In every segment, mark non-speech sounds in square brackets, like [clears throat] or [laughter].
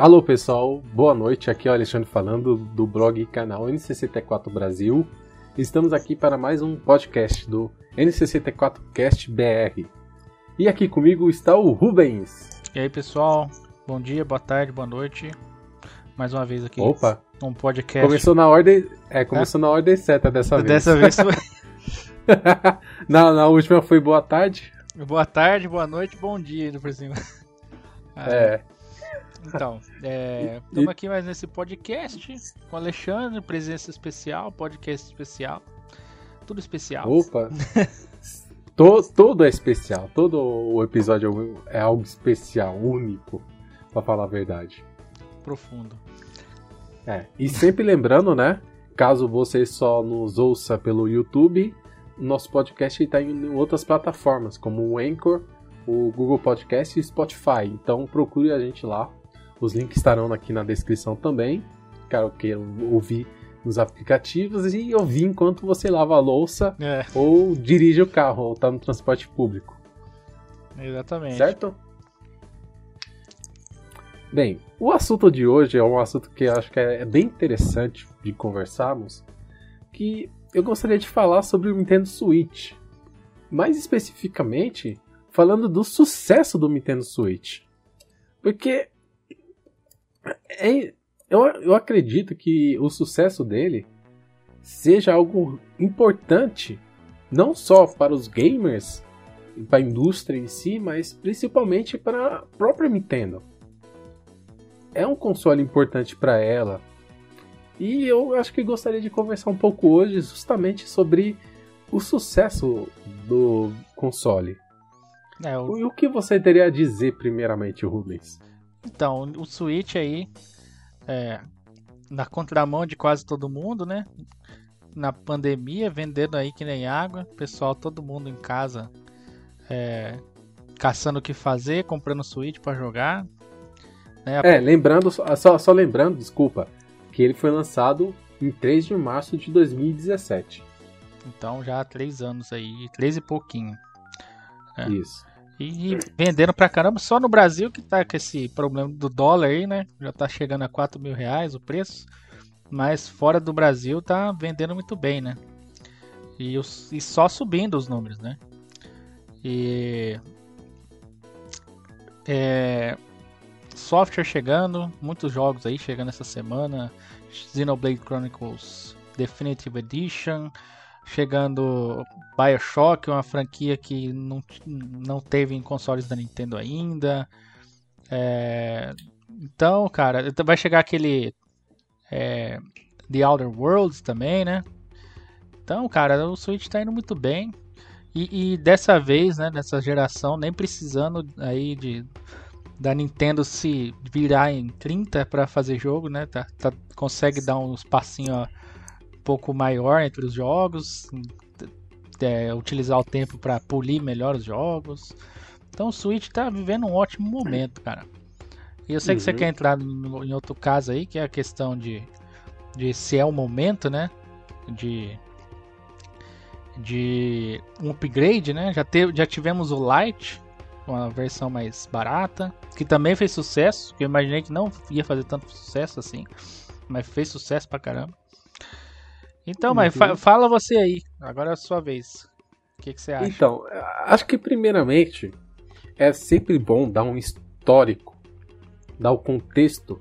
Alô pessoal, boa noite. Aqui é o Alexandre falando do blog e canal NCCT4 Brasil. Estamos aqui para mais um podcast do NCCT4 Cast BR. E aqui comigo está o Rubens. E aí pessoal, bom dia, boa tarde, boa noite. Mais uma vez aqui. Opa! Um podcast. Começou na ordem. É, começou é? na ordem certa dessa vez. Dessa vez foi. [laughs] [laughs] na, na última foi boa tarde. Boa tarde, boa noite, bom dia, por cima. Ah, é. Então, estamos é, aqui mais nesse podcast com o Alexandre, presença especial, podcast especial. Tudo especial. Opa! [laughs] todo, todo é especial. Todo o episódio é algo especial, único, pra falar a verdade. Profundo. É. E sempre lembrando, né? Caso você só nos ouça pelo YouTube, nosso podcast está em outras plataformas, como o Anchor, o Google Podcast e Spotify. Então procure a gente lá. Os links estarão aqui na descrição também. Caso queira ouvir nos aplicativos e ouvir enquanto você lava a louça é. ou dirige o carro ou está no transporte público. Exatamente. Certo? Bem, o assunto de hoje é um assunto que eu acho que é bem interessante de conversarmos, que eu gostaria de falar sobre o Nintendo Switch. Mais especificamente, falando do sucesso do Nintendo Switch. Porque é, eu, eu acredito que o sucesso dele seja algo importante, não só para os gamers, para a indústria em si, mas principalmente para a própria Nintendo. É um console importante para ela. E eu acho que gostaria de conversar um pouco hoje justamente sobre o sucesso do console. É. E o que você teria a dizer primeiramente, Rubens? Então, o Switch aí, é, na contramão de quase todo mundo, né? Na pandemia, vendendo aí que nem água, pessoal, todo mundo em casa é, caçando o que fazer, comprando Switch para jogar. Né? É, lembrando, só, só lembrando, desculpa, que ele foi lançado em 3 de março de 2017. Então já há 3 anos aí, 3 e pouquinho. É. Isso. E vendendo pra caramba, só no Brasil que tá com esse problema do dólar aí, né? Já tá chegando a 4 mil reais o preço. Mas fora do Brasil tá vendendo muito bem, né? E, os, e só subindo os números, né? E. É, software chegando, muitos jogos aí chegando essa semana. Xenoblade Chronicles Definitive Edition, chegando BioShock, uma franquia que não, não teve em consoles da Nintendo ainda. É, então, cara, vai chegar aquele é, The Outer Worlds também, né? Então, cara, o Switch tá indo muito bem. E, e dessa vez, né, nessa geração, nem precisando aí de da Nintendo se virar em 30 para fazer jogo, né? Tá, tá, consegue dar uns passinhos pouco maior entre os jogos, é, utilizar o tempo para polir melhor os jogos. Então o Switch tá vivendo um ótimo momento, cara. E eu sei uhum. que você uhum. quer entrar no, em outro caso aí, que é a questão de, de se é o momento, né? De de um upgrade, né? Já, teve, já tivemos o Lite, uma versão mais barata, que também fez sucesso, que eu imaginei que não ia fazer tanto sucesso assim, mas fez sucesso pra caramba. Então, mas fa fala você aí, agora é a sua vez. O que, que você acha? Então, acho que primeiramente é sempre bom dar um histórico, dar o contexto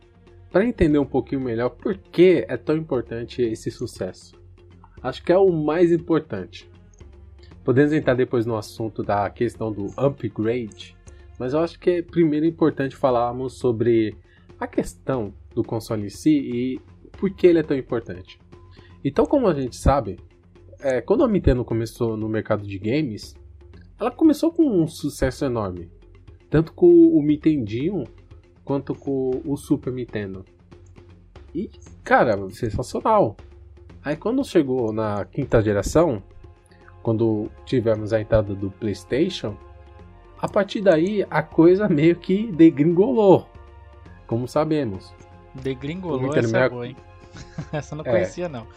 para entender um pouquinho melhor por que é tão importante esse sucesso. Acho que é o mais importante. Podemos entrar depois no assunto da questão do upgrade, mas eu acho que é primeiro importante falarmos sobre a questão do console em si e por que ele é tão importante. Então, como a gente sabe, é, quando a Nintendo começou no mercado de games, ela começou com um sucesso enorme, tanto com o Nintendinho quanto com o Super Nintendo. E, cara, sensacional. Aí quando chegou na quinta geração, quando tivemos a entrada do PlayStation, a partir daí a coisa meio que degringolou, como sabemos. Degringolou essa é boa, hein? [laughs] essa eu não é. conhecia não.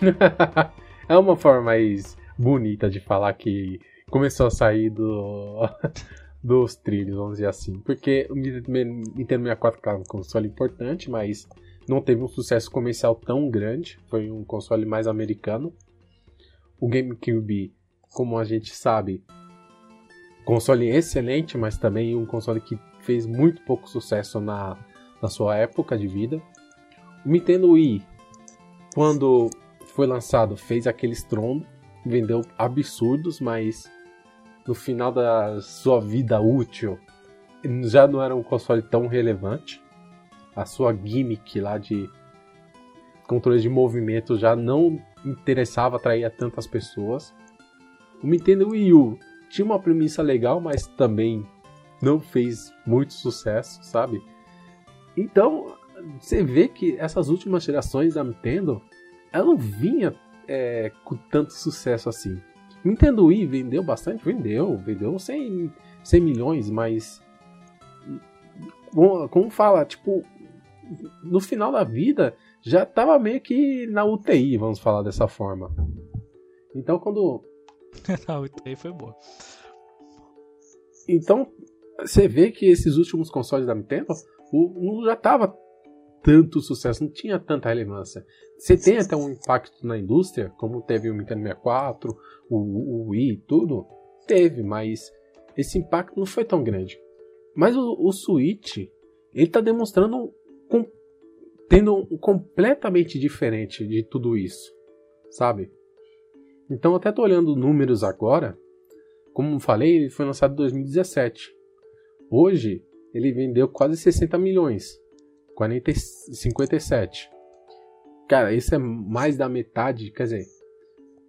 [laughs] é uma forma mais bonita de falar que começou a sair do [laughs] dos trilhos, vamos dizer assim. Porque o Nintendo 64 é um console importante, mas não teve um sucesso comercial tão grande. Foi um console mais americano. O GameCube, como a gente sabe, console excelente, mas também um console que fez muito pouco sucesso na, na sua época de vida. O Nintendo Wii, quando foi lançado, fez aquele estrondo, vendeu absurdos, mas no final da sua vida útil já não era um console tão relevante. A sua gimmick lá de controle de movimento já não interessava atrair tantas pessoas. O Nintendo Wii U tinha uma premissa legal, mas também não fez muito sucesso, sabe? Então, você vê que essas últimas gerações da Nintendo, ela não vinha é, com tanto sucesso assim. Nintendo Wii vendeu bastante? Vendeu, vendeu 100, 100 milhões, mas. Como fala, tipo, no final da vida já tava meio que na UTI, vamos falar dessa forma. Então quando. [laughs] na UTI foi boa. Então, você vê que esses últimos consoles da Nintendo não já tava tanto sucesso, não tinha tanta relevância. Você tem até um impacto na indústria, como teve o Nintendo 64, o, o Wii e tudo, teve, mas esse impacto não foi tão grande. Mas o, o Switch, ele está demonstrando com, tendo um completamente diferente de tudo isso, sabe? Então até tô olhando números agora, como falei, ele foi lançado em 2017. Hoje ele vendeu quase 60 milhões, 40, 57. Cara, isso é mais da metade, quer dizer,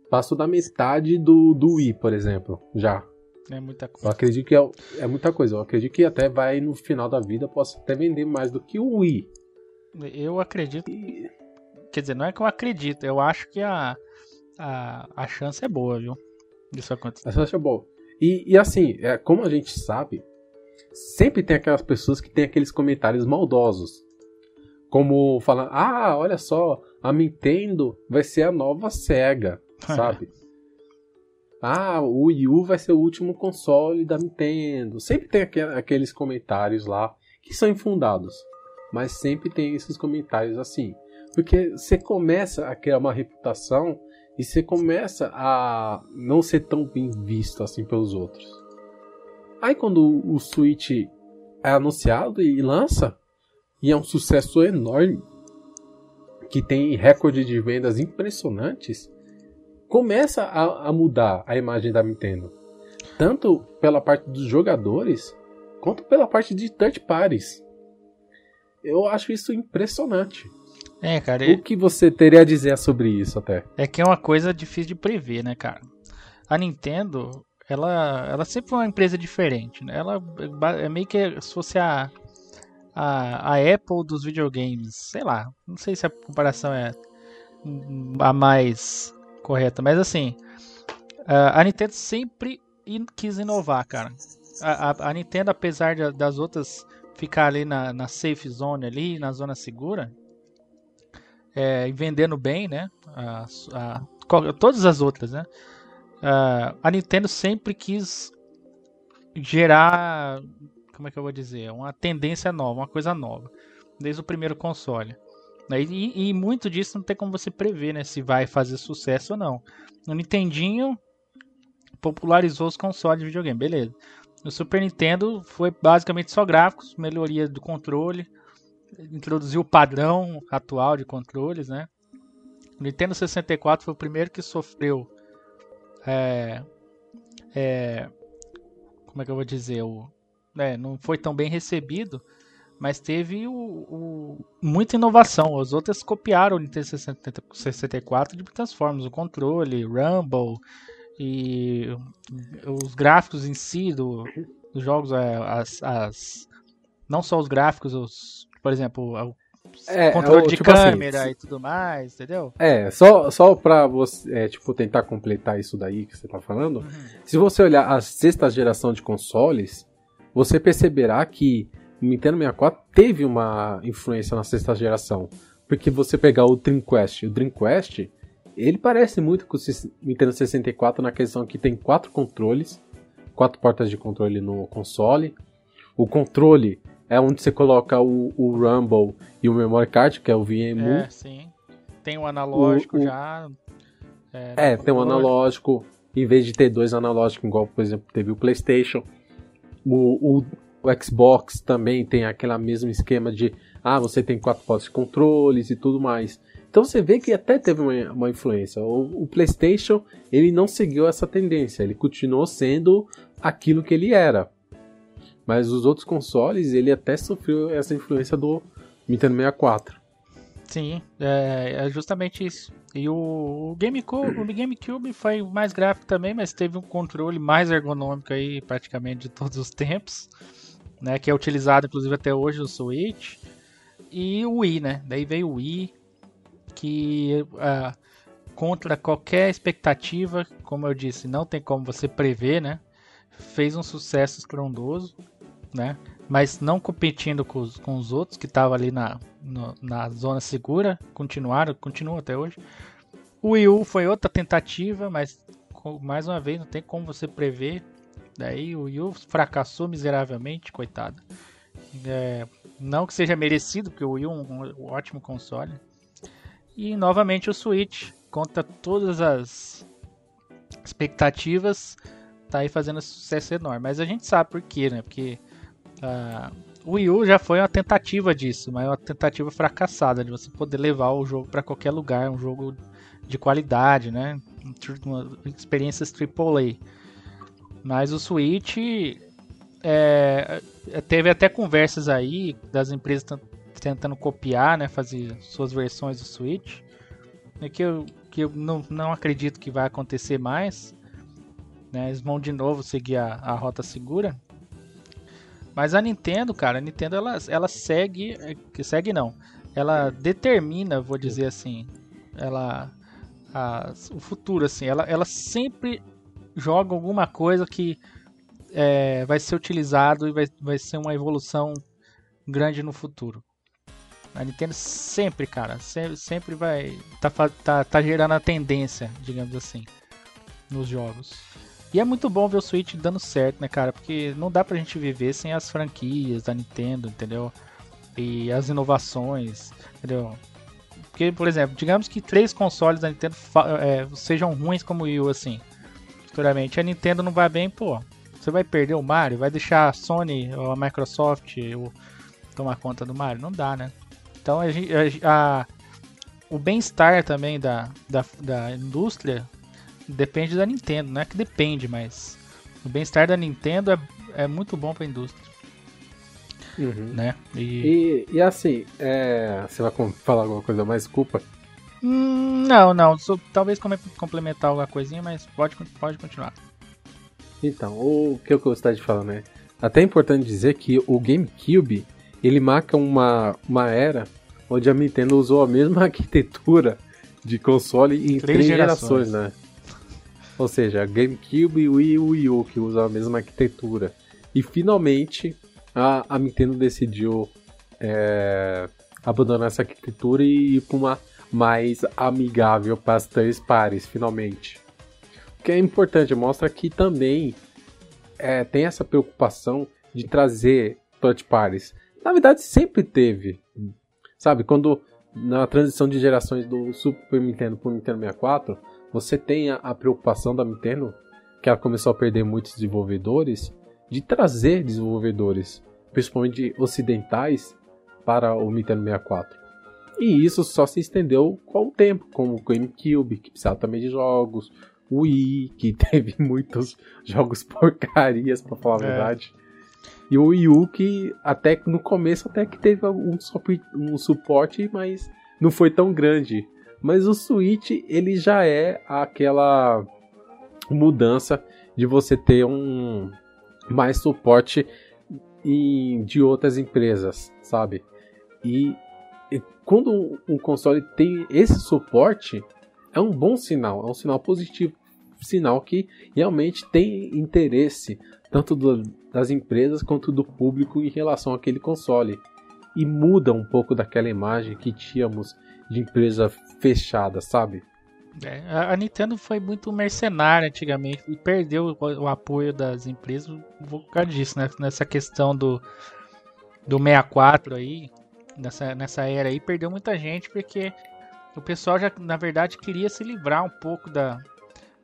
passou da metade do, do Wii, por exemplo, já. É muita coisa. Eu acredito que é, é muita coisa. Eu acredito que até vai no final da vida possa até vender mais do que o Wii. Eu acredito. E... Quer dizer, não é que eu acredito, eu acho que a, a, a chance é boa, viu? Isso acontecer. A chance é boa. E, e assim, é, como a gente sabe, sempre tem aquelas pessoas que têm aqueles comentários maldosos. Como falando, ah, olha só, a Nintendo vai ser a nova SEGA, [laughs] sabe? ah, o Wii U vai ser o último console da Nintendo. Sempre tem aqueles comentários lá que são infundados. Mas sempre tem esses comentários assim. Porque você começa a criar uma reputação e você começa a não ser tão bem visto assim pelos outros. Aí quando o Switch é anunciado e lança, e é um sucesso enorme, que tem recorde de vendas impressionantes, começa a, a mudar a imagem da Nintendo. Tanto pela parte dos jogadores, quanto pela parte de third parties. Eu acho isso impressionante. É, cara. O que você teria a dizer sobre isso até? É que é uma coisa difícil de prever, né, cara? A Nintendo, ela, ela sempre foi uma empresa diferente, né? Ela é meio que se fosse a, a, a Apple dos videogames. Sei lá, não sei se a comparação é a mais correta, mas assim, a Nintendo sempre quis inovar, cara. A, a, a Nintendo, apesar de, das outras ficar ali na, na safe zone ali, na zona segura, é, vendendo bem, né? A, a, todas as outras, né? a Nintendo sempre quis gerar, como é que eu vou dizer, uma tendência nova, uma coisa nova, desde o primeiro console. E, e, muito disso não tem como você prever, né? Se vai fazer sucesso ou não. O Nintendinho popularizou os consoles de videogame, beleza. No Super Nintendo foi basicamente só gráficos, melhoria do controle, introduziu o padrão atual de controles, né? O Nintendo 64 foi o primeiro que sofreu é, é, como é que eu vou dizer o, é, não foi tão bem recebido mas teve o, o, muita inovação as outras copiaram o Nintendo 64 de muitas formas o controle Rumble e os gráficos em si do, dos jogos é, as, as não só os gráficos os por exemplo, é, controle é, de tipo assim, câmera assim, e tudo mais, entendeu? É, só, só pra você, é, tipo, tentar completar isso daí que você tá falando, uhum. se você olhar a sexta geração de consoles, você perceberá que o Nintendo 64 teve uma influência na sexta geração. Porque você pegar o Dreamcast, o Dreamcast, ele parece muito com o Nintendo 64 na questão que tem quatro controles, quatro portas de controle no console. O controle é onde você coloca o, o Rumble e o Memory Card, que é o VMU. É, sim. Tem um analógico o, o... já. É, é tem um analógico. Em vez de ter dois analógicos, igual, por exemplo, teve o PlayStation. O, o, o Xbox também tem aquele mesmo esquema de ah, você tem quatro portas de controles e tudo mais. Então você vê que até teve uma, uma influência. O, o, PlayStation ele não seguiu essa tendência, ele continuou sendo aquilo que ele era. Mas os outros consoles ele até sofreu essa influência do Nintendo 64. Sim, é, é justamente isso. E o, GameCube, o [clears throat] GameCube foi mais gráfico também, mas teve um controle mais ergonômico aí praticamente de todos os tempos, né? Que é utilizado inclusive até hoje no Switch. E o Wii, né? Daí veio o Wii, que uh, contra qualquer expectativa, como eu disse, não tem como você prever, né? Fez um sucesso estrondoso, né? Mas não competindo com os, com os outros que estavam ali na, no, na zona segura, continuaram, continuam até hoje. O Wii U foi outra tentativa, mas mais uma vez não tem como você prever. Daí o Wii U fracassou miseravelmente, coitado. É, não que seja merecido, porque o Wii U é um, ótimo console. E novamente o Switch, contra todas as expectativas, tá aí fazendo sucesso enorme. Mas a gente sabe por quê, né? Porque uh, o Wii U já foi uma tentativa disso, mas é uma tentativa fracassada de você poder levar o jogo para qualquer lugar, um jogo de qualidade, né? Uma, experiências AAA. Mas o Switch é, teve até conversas aí das empresas tentando copiar, né, fazer suas versões do Switch, é que eu, que eu não, não acredito que vai acontecer mais. Né, eles vão de novo seguir a, a rota segura. Mas a Nintendo, cara, a Nintendo ela, ela segue, que segue não, ela determina, vou dizer assim, ela a, o futuro assim, ela, ela sempre joga alguma coisa que é, vai ser utilizado e vai, vai ser uma evolução grande no futuro. A Nintendo sempre, cara, sempre, sempre vai tá, tá, tá gerando a tendência, digamos assim, nos jogos. E é muito bom ver o Switch dando certo, né, cara? Porque não dá pra gente viver sem as franquias da Nintendo, entendeu? E as inovações, entendeu? Porque, por exemplo, digamos que três consoles da Nintendo é, sejam ruins como o Wii assim, futuramente. A Nintendo não vai bem, pô. Você vai perder o Mario? Vai deixar a Sony ou a Microsoft ou tomar conta do Mario? Não dá, né? Então a, a, a o bem-estar também da, da, da indústria depende da Nintendo. Não é que depende, mas o bem-estar da Nintendo é, é muito bom para a indústria. Uhum. Né? E... e... E, assim, é... você vai falar alguma coisa mais? Desculpa. Hum, não, não. Só, talvez complementar alguma coisinha, mas pode, pode continuar. Então, o que eu gostaria de falar, né? Até é importante dizer que o GameCube ele marca uma, uma era onde a Nintendo usou a mesma [laughs] arquitetura de console em três, três gerações. gerações, né? Ou seja, GameCube e Wii, Wii U que usam a mesma arquitetura. E finalmente a, a Nintendo decidiu é, abandonar essa arquitetura e ir para uma mais amigável para as três pares, finalmente. O que é importante, mostra que também é, tem essa preocupação de trazer third parties na verdade, sempre teve. Sabe, quando na transição de gerações do Super Nintendo para o Nintendo 64, você tem a, preocupação da Nintendo, que ela começou a perder muitos desenvolvedores, de trazer desenvolvedores, principalmente ocidentais, para o Nintendo 64. E isso só se estendeu com o tempo, como o GameCube, que precisava também de jogos, o Wii, que [laughs] teve muitos jogos porcarias, para falar a é. verdade. E o Wii U que até no começo até que teve um, um suporte, mas não foi tão grande. Mas o Switch ele já é aquela mudança de você ter um mais suporte em, de outras empresas, sabe? E, e quando um console tem esse suporte, é um bom sinal, é um sinal positivo, sinal que realmente tem interesse tanto do, das empresas quanto do público em relação àquele console. E muda um pouco daquela imagem que tínhamos de empresa fechada, sabe? É, a Nintendo foi muito mercenária antigamente e perdeu o, o apoio das empresas por causa disso, né? Nessa questão do, do 64 aí, nessa, nessa era aí, perdeu muita gente porque o pessoal já, na verdade, queria se livrar um pouco da,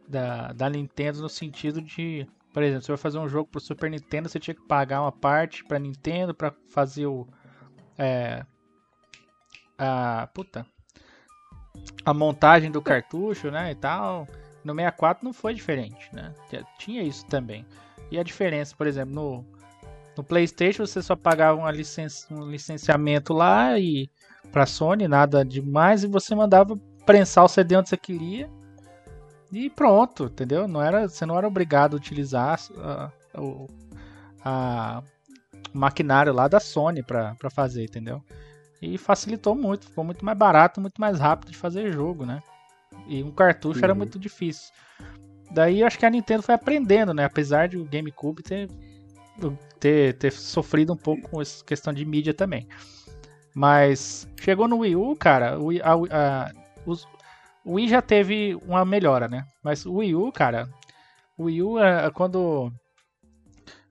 da, da Nintendo no sentido de, por exemplo, se vai fazer um jogo pro Super Nintendo, você tinha que pagar uma parte pra Nintendo para fazer o. É, a. Puta a montagem do cartucho, né, e tal. No 64 não foi diferente, né? Tinha isso também. E a diferença, por exemplo, no, no PlayStation você só pagava uma licen um licenciamento lá e para Sony nada demais e você mandava prensar o CD onde você queria e pronto, entendeu? Não era, você não era obrigado a utilizar a, a, a o maquinário lá da Sony para fazer, entendeu? E facilitou muito, ficou muito mais barato, muito mais rápido de fazer jogo, né? E um cartucho uhum. era muito difícil. Daí acho que a Nintendo foi aprendendo, né? Apesar de o GameCube ter, ter, ter sofrido um pouco com essa questão de mídia também. Mas chegou no Wii U, cara, o, a, a, os, o Wii já teve uma melhora, né? Mas o Wii U, cara, o Wii U é, quando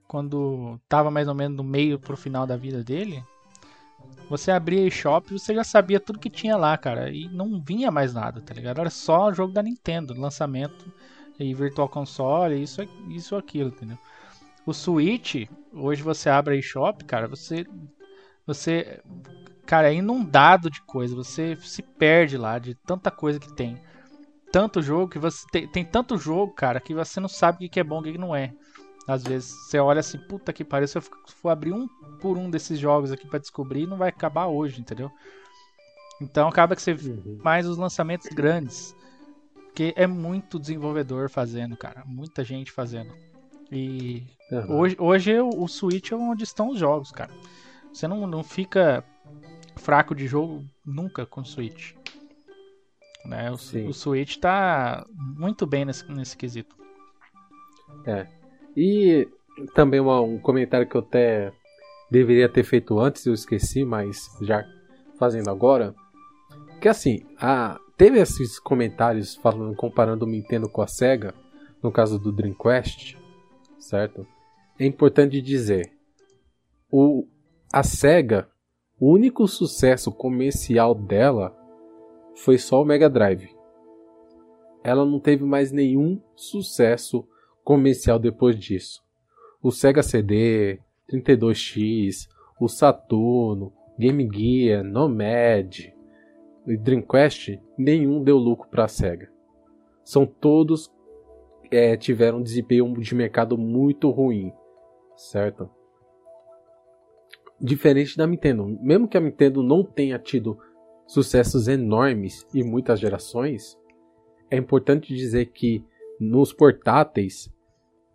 quando tava mais ou menos no meio pro final da vida dele, você abria eShop e você já sabia tudo que tinha lá, cara. E não vinha mais nada, tá ligado? Era só jogo da Nintendo, lançamento e Virtual Console, isso, isso aquilo, entendeu? O Switch, hoje você abre a eShop, cara, você. Você. Cara, é inundado de coisa. Você se perde lá de tanta coisa que tem. Tanto jogo que você. Tem, tem tanto jogo, cara, que você não sabe o que é bom e o que não é. Às vezes você olha assim, puta que pariu, se eu for abrir um por um desses jogos aqui para descobrir, não vai acabar hoje, entendeu? Então acaba que você uhum. mais os lançamentos grandes. Porque é muito desenvolvedor fazendo, cara. Muita gente fazendo. E uhum. hoje, hoje o Switch é onde estão os jogos, cara. Você não, não fica fraco de jogo nunca com o Switch. Né? O, o Switch tá muito bem nesse, nesse quesito. É. E também uma, um comentário que eu até deveria ter feito antes, eu esqueci, mas já fazendo agora. Que assim, a, teve esses comentários falando, comparando o Nintendo com a Sega, no caso do Dreamcast, certo? É importante dizer, o, a Sega, o único sucesso comercial dela foi só o Mega Drive. Ela não teve mais nenhum sucesso comercial depois disso. O Sega CD, 32X, o Saturno, Game Gear, Nomad e Dreamcast, nenhum deu lucro para a Sega. São todos é, tiveram um desempenho de mercado muito ruim, certo? Diferente da Nintendo, mesmo que a Nintendo não tenha tido sucessos enormes e muitas gerações, é importante dizer que nos portáteis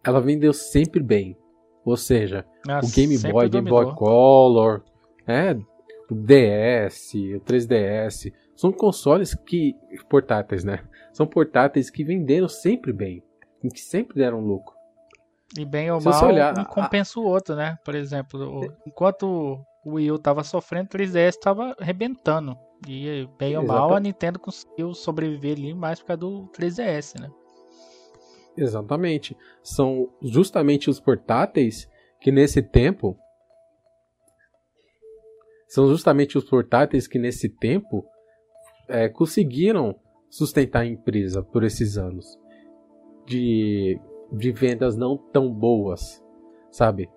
ela vendeu sempre bem. Ou seja, ah, o Game Boy, Game Boy Color, é, o DS, o 3DS, são consoles que portáteis, né? São portáteis que venderam sempre bem, que sempre deram lucro. E bem ou Se mal, olhar, um compensa a... o outro, né? Por exemplo, enquanto o Wii U tava sofrendo, o 3DS tava arrebentando. E bem ou mal, a Nintendo conseguiu sobreviver ali mais por causa do 3DS, né? Exatamente. São justamente os portáteis que nesse tempo. São justamente os portáteis que nesse tempo é, conseguiram sustentar a empresa por esses anos de, de vendas não tão boas, sabe?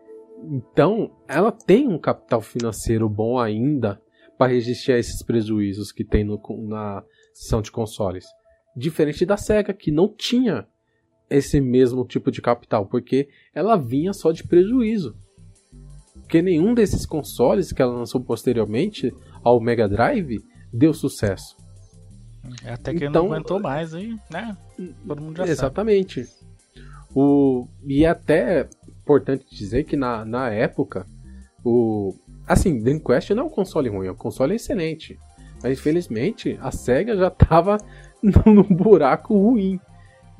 Então, ela tem um capital financeiro bom ainda para resistir a esses prejuízos que tem no, na sessão de consoles. Diferente da SEGA, que não tinha esse mesmo tipo de capital, porque ela vinha só de prejuízo. Porque nenhum desses consoles que ela lançou posteriormente ao Mega Drive deu sucesso. É até que então, não aguentou mais, hein? Né? Todo mundo já Exatamente. Sabe. O, e é até importante dizer que na, na época, o. Assim, Dreamcast não é um console ruim, é um console excelente. Mas infelizmente a SEGA já estava [laughs] num buraco ruim.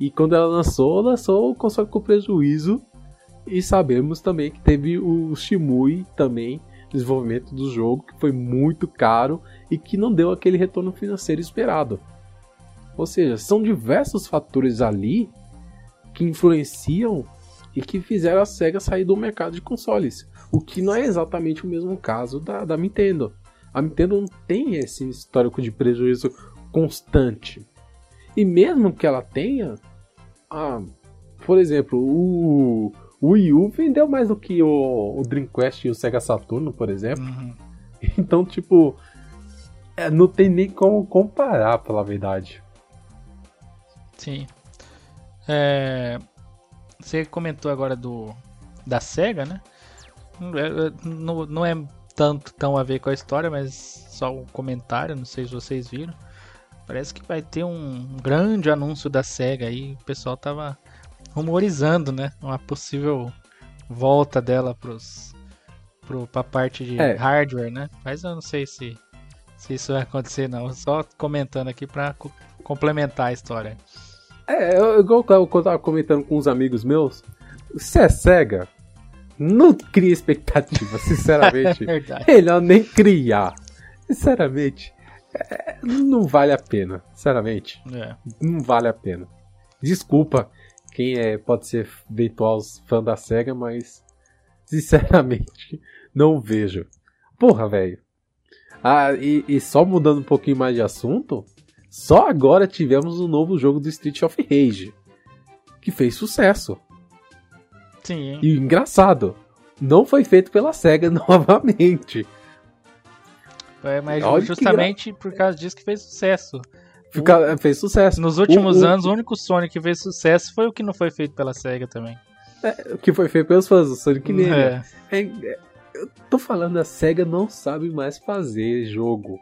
E quando ela lançou, lançou o console com prejuízo. E sabemos também que teve o Shimui também, desenvolvimento do jogo, que foi muito caro e que não deu aquele retorno financeiro esperado. Ou seja, são diversos fatores ali que influenciam e que fizeram a SEGA sair do mercado de consoles. O que não é exatamente o mesmo caso da, da Nintendo. A Nintendo não tem esse histórico de prejuízo constante. E mesmo que ela tenha, ah, por exemplo, o, o Wii U vendeu mais do que o, o Dreamcast e o Sega Saturno, por exemplo. Uhum. [laughs] Então, tipo, é, não tem nem como comparar, pela verdade. Sim. É, você comentou agora do da Sega, né? Não, não é tanto tão a ver com a história, mas só um comentário, não sei se vocês viram. Parece que vai ter um grande anúncio da SEGA aí. O pessoal tava rumorizando, né? Uma possível volta dela pros, pro, pra parte de é. hardware, né? Mas eu não sei se, se isso vai acontecer, não. Só comentando aqui pra complementar a história. É, eu, igual eu tava comentando com uns amigos meus, se é SEGA, não cria expectativa, [laughs] sinceramente. é Melhor nem criar. Sinceramente, é, não vale a pena. Sinceramente, é. não vale a pena. Desculpa quem é, pode ser virtual fã da SEGA, mas [laughs] sinceramente, não vejo. Porra, velho. Ah, e, e, só mudando um pouquinho mais de assunto, só agora tivemos um novo jogo do Street of Rage que fez sucesso. Sim. E engraçado, não foi feito pela SEGA [laughs] novamente. É, mas Olha justamente por causa disso que fez sucesso. Fica, fez sucesso. Nos últimos o, anos, o único Sonic que fez sucesso foi o que não foi feito pela SEGA também. É, o que foi feito pelos fãs do Sonic Mania. É. É, eu tô falando, a SEGA não sabe mais fazer jogo.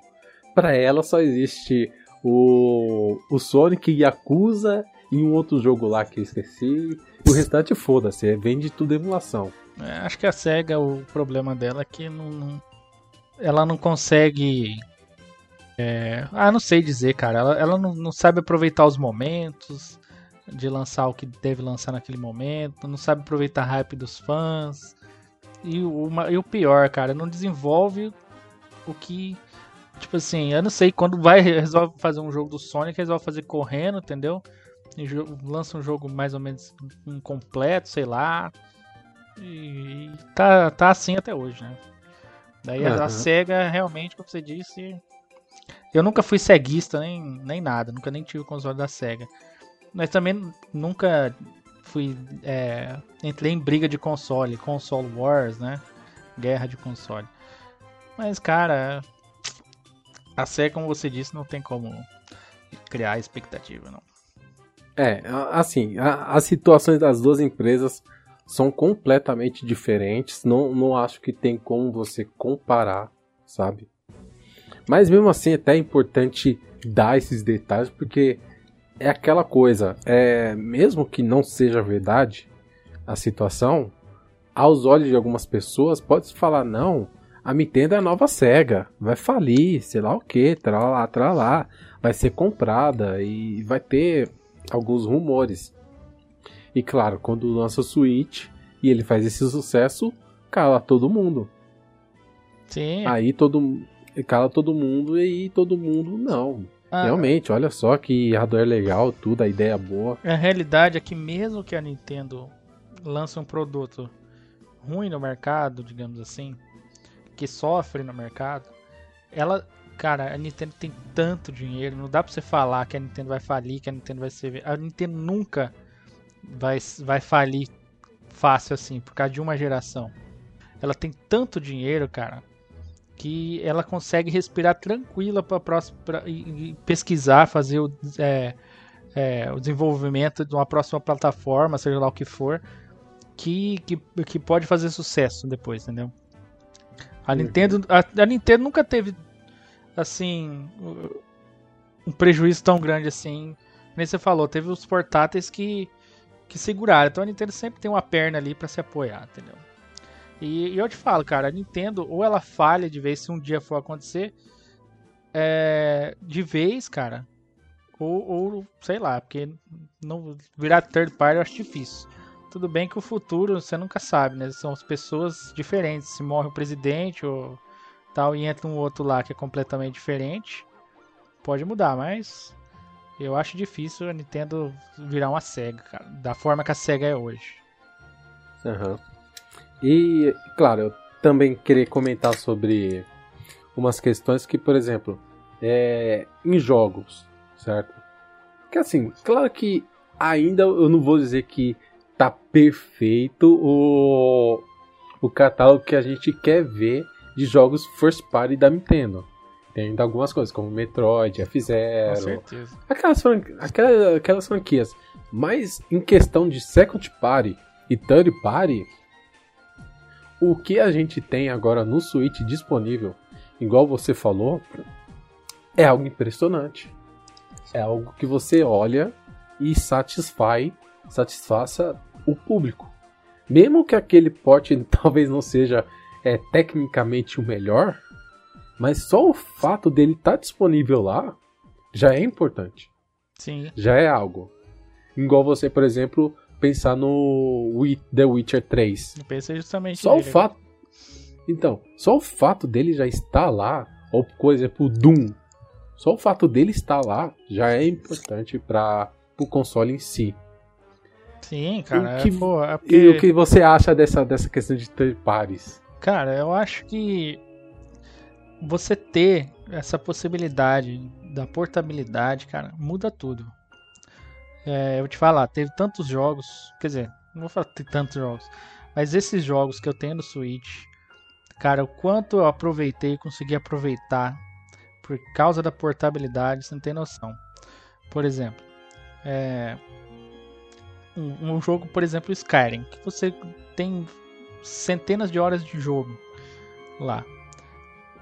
Para ela só existe o, o Sonic Yakuza e um outro jogo lá que eu esqueci. E o restante foda-se, vende tudo emulação. É, acho que a SEGA, o problema dela é que não, não ela não consegue. É, ah, não sei dizer, cara. Ela, ela não, não, sabe aproveitar os momentos de lançar o que deve lançar naquele momento, não sabe aproveitar a hype dos fãs. E o, e o pior, cara, não desenvolve o que. Tipo assim, eu não sei, quando vai [laughs] resolve fazer um jogo do Sonic, resolve fazer correndo, entendeu? E lança um jogo mais ou menos incompleto, sei lá. E tá, tá assim até hoje, né? Daí uhum. a, SEGA realmente, como você disse. Eu nunca fui ceguista nem, nem nada, nunca nem tive o console da SEGA. Mas também nunca fui. É, entrei em briga de console, console wars, né? Guerra de console. Mas, cara, a SEGA, como você disse, não tem como criar expectativa, não. É, assim, as situações das duas empresas são completamente diferentes. Não, não acho que tem como você comparar, sabe? Mas mesmo assim, é até importante dar esses detalhes, porque é aquela coisa, é, mesmo que não seja verdade a situação, aos olhos de algumas pessoas, pode-se falar, não, a Nintendo é a nova SEGA, vai falir, sei lá o que, tralá, tralá, vai ser comprada e vai ter alguns rumores. E claro, quando lança o Switch e ele faz esse sucesso, cala todo mundo. Sim. Aí todo cala todo mundo e todo mundo não. Ah, Realmente, olha só que hardware legal, tudo, a ideia boa. A realidade é que mesmo que a Nintendo lance um produto ruim no mercado, digamos assim, que sofre no mercado, ela, cara, a Nintendo tem tanto dinheiro, não dá pra você falar que a Nintendo vai falir, que a Nintendo vai ser. A Nintendo nunca vai, vai falir fácil assim, por causa de uma geração. Ela tem tanto dinheiro, cara, que ela consegue respirar tranquila para próxima e, e, pesquisar, fazer o, é, é, o desenvolvimento de uma próxima plataforma, seja lá o que for, que, que, que pode fazer sucesso depois, entendeu? A Nintendo, a, a Nintendo nunca teve assim um prejuízo tão grande assim. Nem você falou, teve os portáteis que que seguraram. Então a Nintendo sempre tem uma perna ali para se apoiar, entendeu? E, e, eu te falo, cara, a Nintendo ou ela falha de vez se um dia for acontecer, é, de vez, cara, ou, ou, sei lá, porque não virar third party eu acho difícil. Tudo bem que o futuro você nunca sabe, né? São as pessoas diferentes. Se morre o presidente ou tal e entra um outro lá que é completamente diferente, pode mudar, mas Eu acho difícil a Nintendo virar uma SEGA, cara, da forma que a SEGA é hoje. Uhum. E, claro, eu também queria comentar sobre umas questões que, por exemplo, é, em jogos, certo? Que assim, claro que ainda eu não vou dizer que tá perfeito o, o catálogo que a gente quer ver de jogos first party da Nintendo. Tem ainda algumas coisas, como Metroid, F-Zero, aquelas, aquelas, aquelas franquias. Mas em questão de second party e third party, o que a gente tem agora no Switch disponível, igual você falou, é algo impressionante. É algo que você olha e satisfaz, satisfaça o público. Mesmo que aquele porte [laughs] talvez não seja é, tecnicamente o melhor, mas só o fato dele estar tá disponível lá já é importante. Sim. Já é algo. Igual você, por exemplo, pensar no The Witcher 3. Eu pensei justamente Só nele. o fato. Então, só o fato dele já estar lá, ou por exemplo, o Doom. Só o fato dele estar lá já é importante para o console em si. Sim, cara. O que, é, pô, é porque... E o que você acha dessa, dessa questão de ter pares? Cara, eu acho que você ter essa possibilidade da portabilidade, cara, muda tudo. É, eu te falar, teve tantos jogos, quer dizer, não vou falar que tantos jogos, mas esses jogos que eu tenho no Switch, cara, o quanto eu aproveitei, consegui aproveitar por causa da portabilidade, você não tem noção. Por exemplo, é, um, um jogo, por exemplo, Skyrim, que você tem centenas de horas de jogo lá.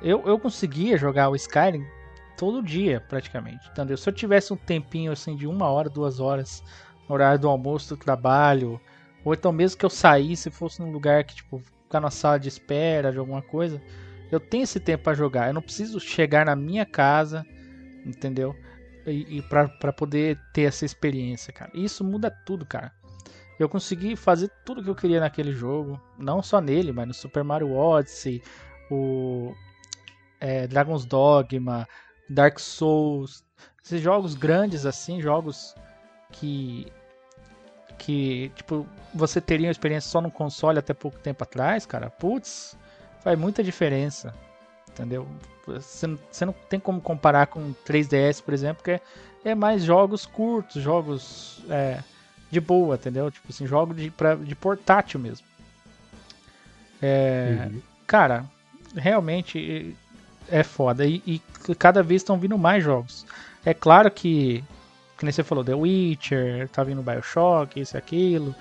Eu, eu conseguia jogar o Skyrim todo dia, praticamente. Entendeu? Se eu tivesse um tempinho assim de uma hora, duas horas no horário do almoço do trabalho, ou então mesmo que eu saísse, fosse num lugar que, tipo, ficar na sala de espera de alguma coisa, eu tenho esse tempo para jogar. Eu não preciso chegar na minha casa, entendeu? E, e para poder ter essa experiência, cara. Isso muda tudo, cara. Eu consegui fazer tudo que eu queria naquele jogo, não só nele, mas no Super Mario Odyssey, o é, Dragon's Dogma, Dark Souls, esses jogos grandes assim, jogos que que tipo você teria uma experiência só no console até pouco tempo atrás, cara. Putz, faz muita diferença, entendeu? Você não, você não tem como comparar com 3DS, por exemplo, que é, é mais jogos curtos, jogos é, de boa, entendeu? Tipo assim, jogos de, pra, de portátil mesmo. É, uhum. Cara, realmente é foda. E, e cada vez estão vindo mais jogos. É claro que, nem você falou, The Witcher, tá vindo Bioshock, isso e aquilo.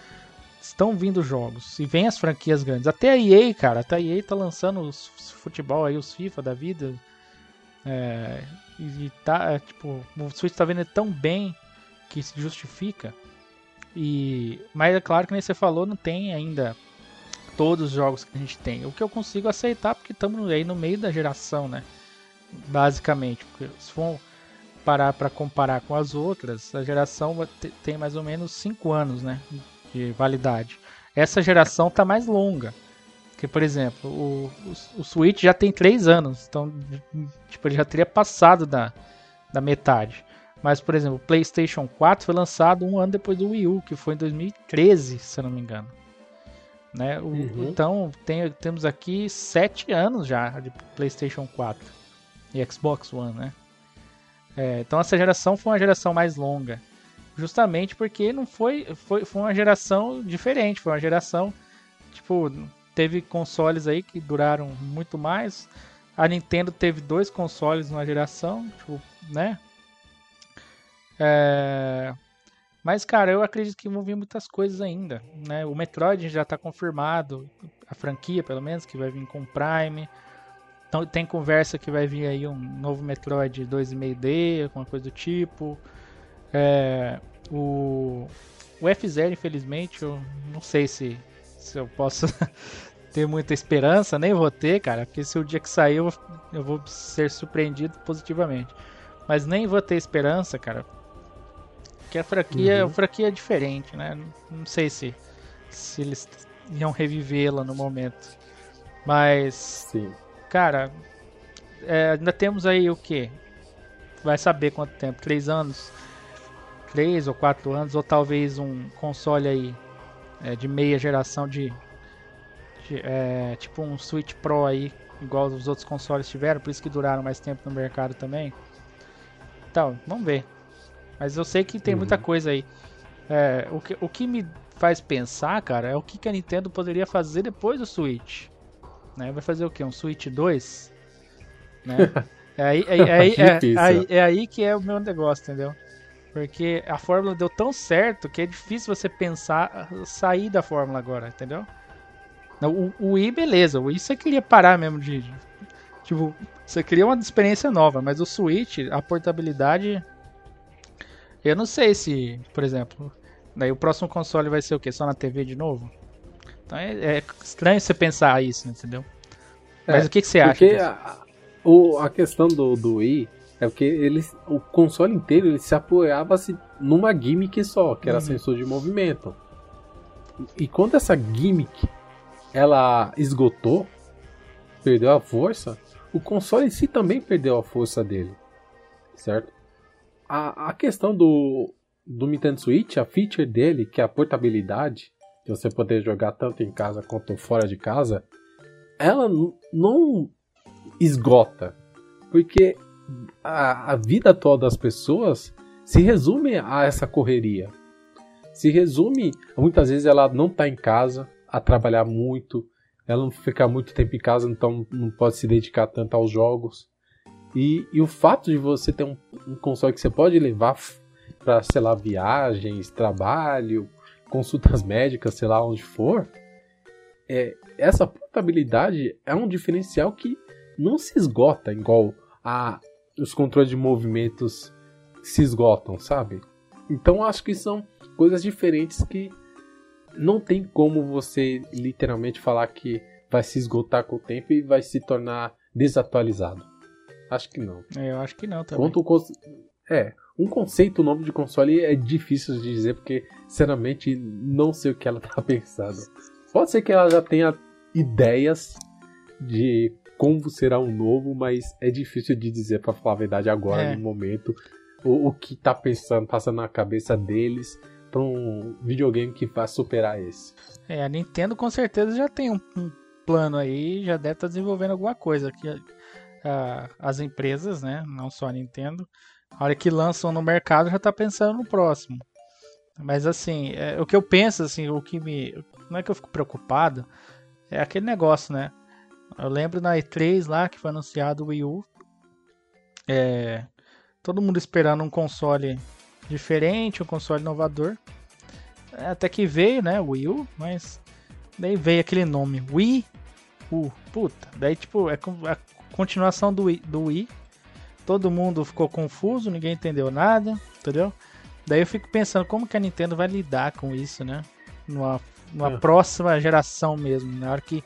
Estão vindo jogos. E vem as franquias grandes. Até a EA, cara. Até a EA tá lançando os futebol aí, os FIFA da vida. É, e tá, é, tipo, o Switch tá vendo tão bem que se justifica. E, mas é claro que nem você falou, não tem ainda todos os jogos que a gente tem. O que eu consigo aceitar porque estamos aí no meio da geração, né? Basicamente, porque se for parar para comparar com as outras, a geração tem mais ou menos 5 anos, né, de validade. Essa geração tá mais longa. Que, por exemplo, o, o, o Switch já tem 3 anos, então tipo, ele já teria passado da, da metade. Mas, por exemplo, o PlayStation 4 foi lançado um ano depois do Wii U, que foi em 2013, se eu não me engano. Né? O, uhum. Então, tem, temos aqui 7 anos já de PlayStation 4 e Xbox One, né? É, então, essa geração foi uma geração mais longa. Justamente porque não foi, foi, foi uma geração diferente, foi uma geração, tipo, teve consoles aí que duraram muito mais. A Nintendo teve dois consoles numa geração, tipo, né? É... Mas, cara, eu acredito que vão vir muitas coisas ainda, né? O Metroid já está confirmado, a franquia, pelo menos, que vai vir com o Prime. Então, tem conversa que vai vir aí um novo Metroid 2,5D, alguma coisa do tipo. É... O... o F0, infelizmente, eu não sei se, se eu posso [laughs] ter muita esperança, nem vou ter, cara, porque se o dia que sair eu, eu vou ser surpreendido positivamente. Mas nem vou ter esperança, cara, que a franquia, uhum. a franquia é diferente, né? Não sei se, se eles iam revivê-la no momento. Mas, Sim. cara, é, ainda temos aí o que? Vai saber quanto tempo? Três anos? 3 ou 4 anos, ou talvez um console aí é, de meia geração de, de é, tipo um Switch Pro aí, igual os outros consoles tiveram, por isso que duraram mais tempo no mercado também. Então, vamos ver. Mas eu sei que tem uhum. muita coisa aí. É, o, que, o que me faz pensar, cara, é o que, que a Nintendo poderia fazer depois do Switch. Né? Vai fazer o que? Um Switch 2? Né? [laughs] É aí, é, é, aí, é, aí, é aí que é o meu negócio, entendeu? Porque a fórmula deu tão certo que é difícil você pensar sair da fórmula agora, entendeu? O, o Wii, beleza. O Wii você queria parar mesmo de. Tipo, você queria uma experiência nova, mas o Switch, a portabilidade. Eu não sei se, por exemplo, daí o próximo console vai ser o quê? Só na TV de novo? Então é, é estranho você pensar isso, entendeu? Mas é, o que, que você acha? Porque a, o, a questão do, do Wii é porque ele, o console inteiro ele se apoiava -se numa gimmick só, que era uhum. sensor de movimento. E quando essa gimmick ela esgotou, perdeu a força, o console em si também perdeu a força dele, certo? A, a questão do, do Nintendo Switch, a feature dele, que é a portabilidade, de você poder jogar tanto em casa quanto fora de casa, ela não esgota, porque a, a vida atual das pessoas se resume a essa correria. Se resume, muitas vezes ela não está em casa, a trabalhar muito, ela não fica muito tempo em casa, então não pode se dedicar tanto aos jogos. E, e o fato de você ter um, um console que você pode levar para, sei lá, viagens, trabalho, consultas [laughs] médicas, sei lá onde for, é, essa portabilidade é um diferencial que não se esgota igual a, os controles de movimentos se esgotam, sabe? Então acho que são coisas diferentes que não tem como você literalmente falar que vai se esgotar com o tempo e vai se tornar desatualizado. Acho que não. É, eu acho que não também. Quanto é, um conceito novo de console é difícil de dizer porque, sinceramente, não sei o que ela [laughs] tá pensando. Pode ser que ela já tenha ideias de como será um novo, mas é difícil de dizer para falar a verdade agora, é. no momento, o, o que tá pensando, passando na cabeça deles para um videogame que vá superar esse. É, a Nintendo com certeza já tem um, um plano aí, já deve estar tá desenvolvendo alguma coisa. Que as empresas, né, não só a Nintendo, a hora que lançam no mercado já está pensando no próximo. Mas assim, é, o que eu penso, assim, o que me. Não é que eu fico preocupado, é aquele negócio, né? Eu lembro na E3 lá que foi anunciado o Wii U. É, todo mundo esperando um console diferente, um console inovador. É, até que veio, né, o Wii U, mas daí veio aquele nome, Wii U. Puta, daí tipo, é a continuação do Wii, do Wii. Todo mundo ficou confuso, ninguém entendeu nada, entendeu? Daí eu fico pensando como que a Nintendo vai lidar com isso, né? Numa, numa é. próxima geração mesmo, na hora que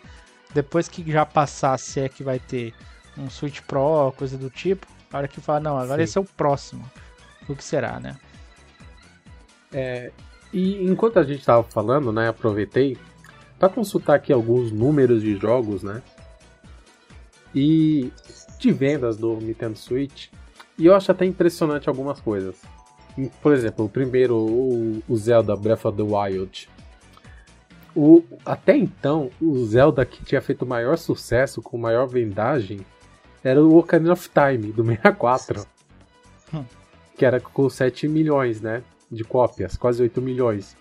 depois que já passar, se é que vai ter um Switch Pro, coisa do tipo, a hora que fala, não, agora Sim. esse é o próximo. O que será, né? É, e enquanto a gente estava falando, né, aproveitei para consultar aqui alguns números de jogos, né? E de vendas do Nintendo Switch. E eu acho até impressionante algumas coisas. Por exemplo, o primeiro, o, Zelda Breath of the Wild. O, até então, o Zelda que tinha feito o maior sucesso, com maior vendagem, era o Ocarina of Time, do 64. Hum. Que era com 7 milhões, né? de cópias, quase 8 milhões.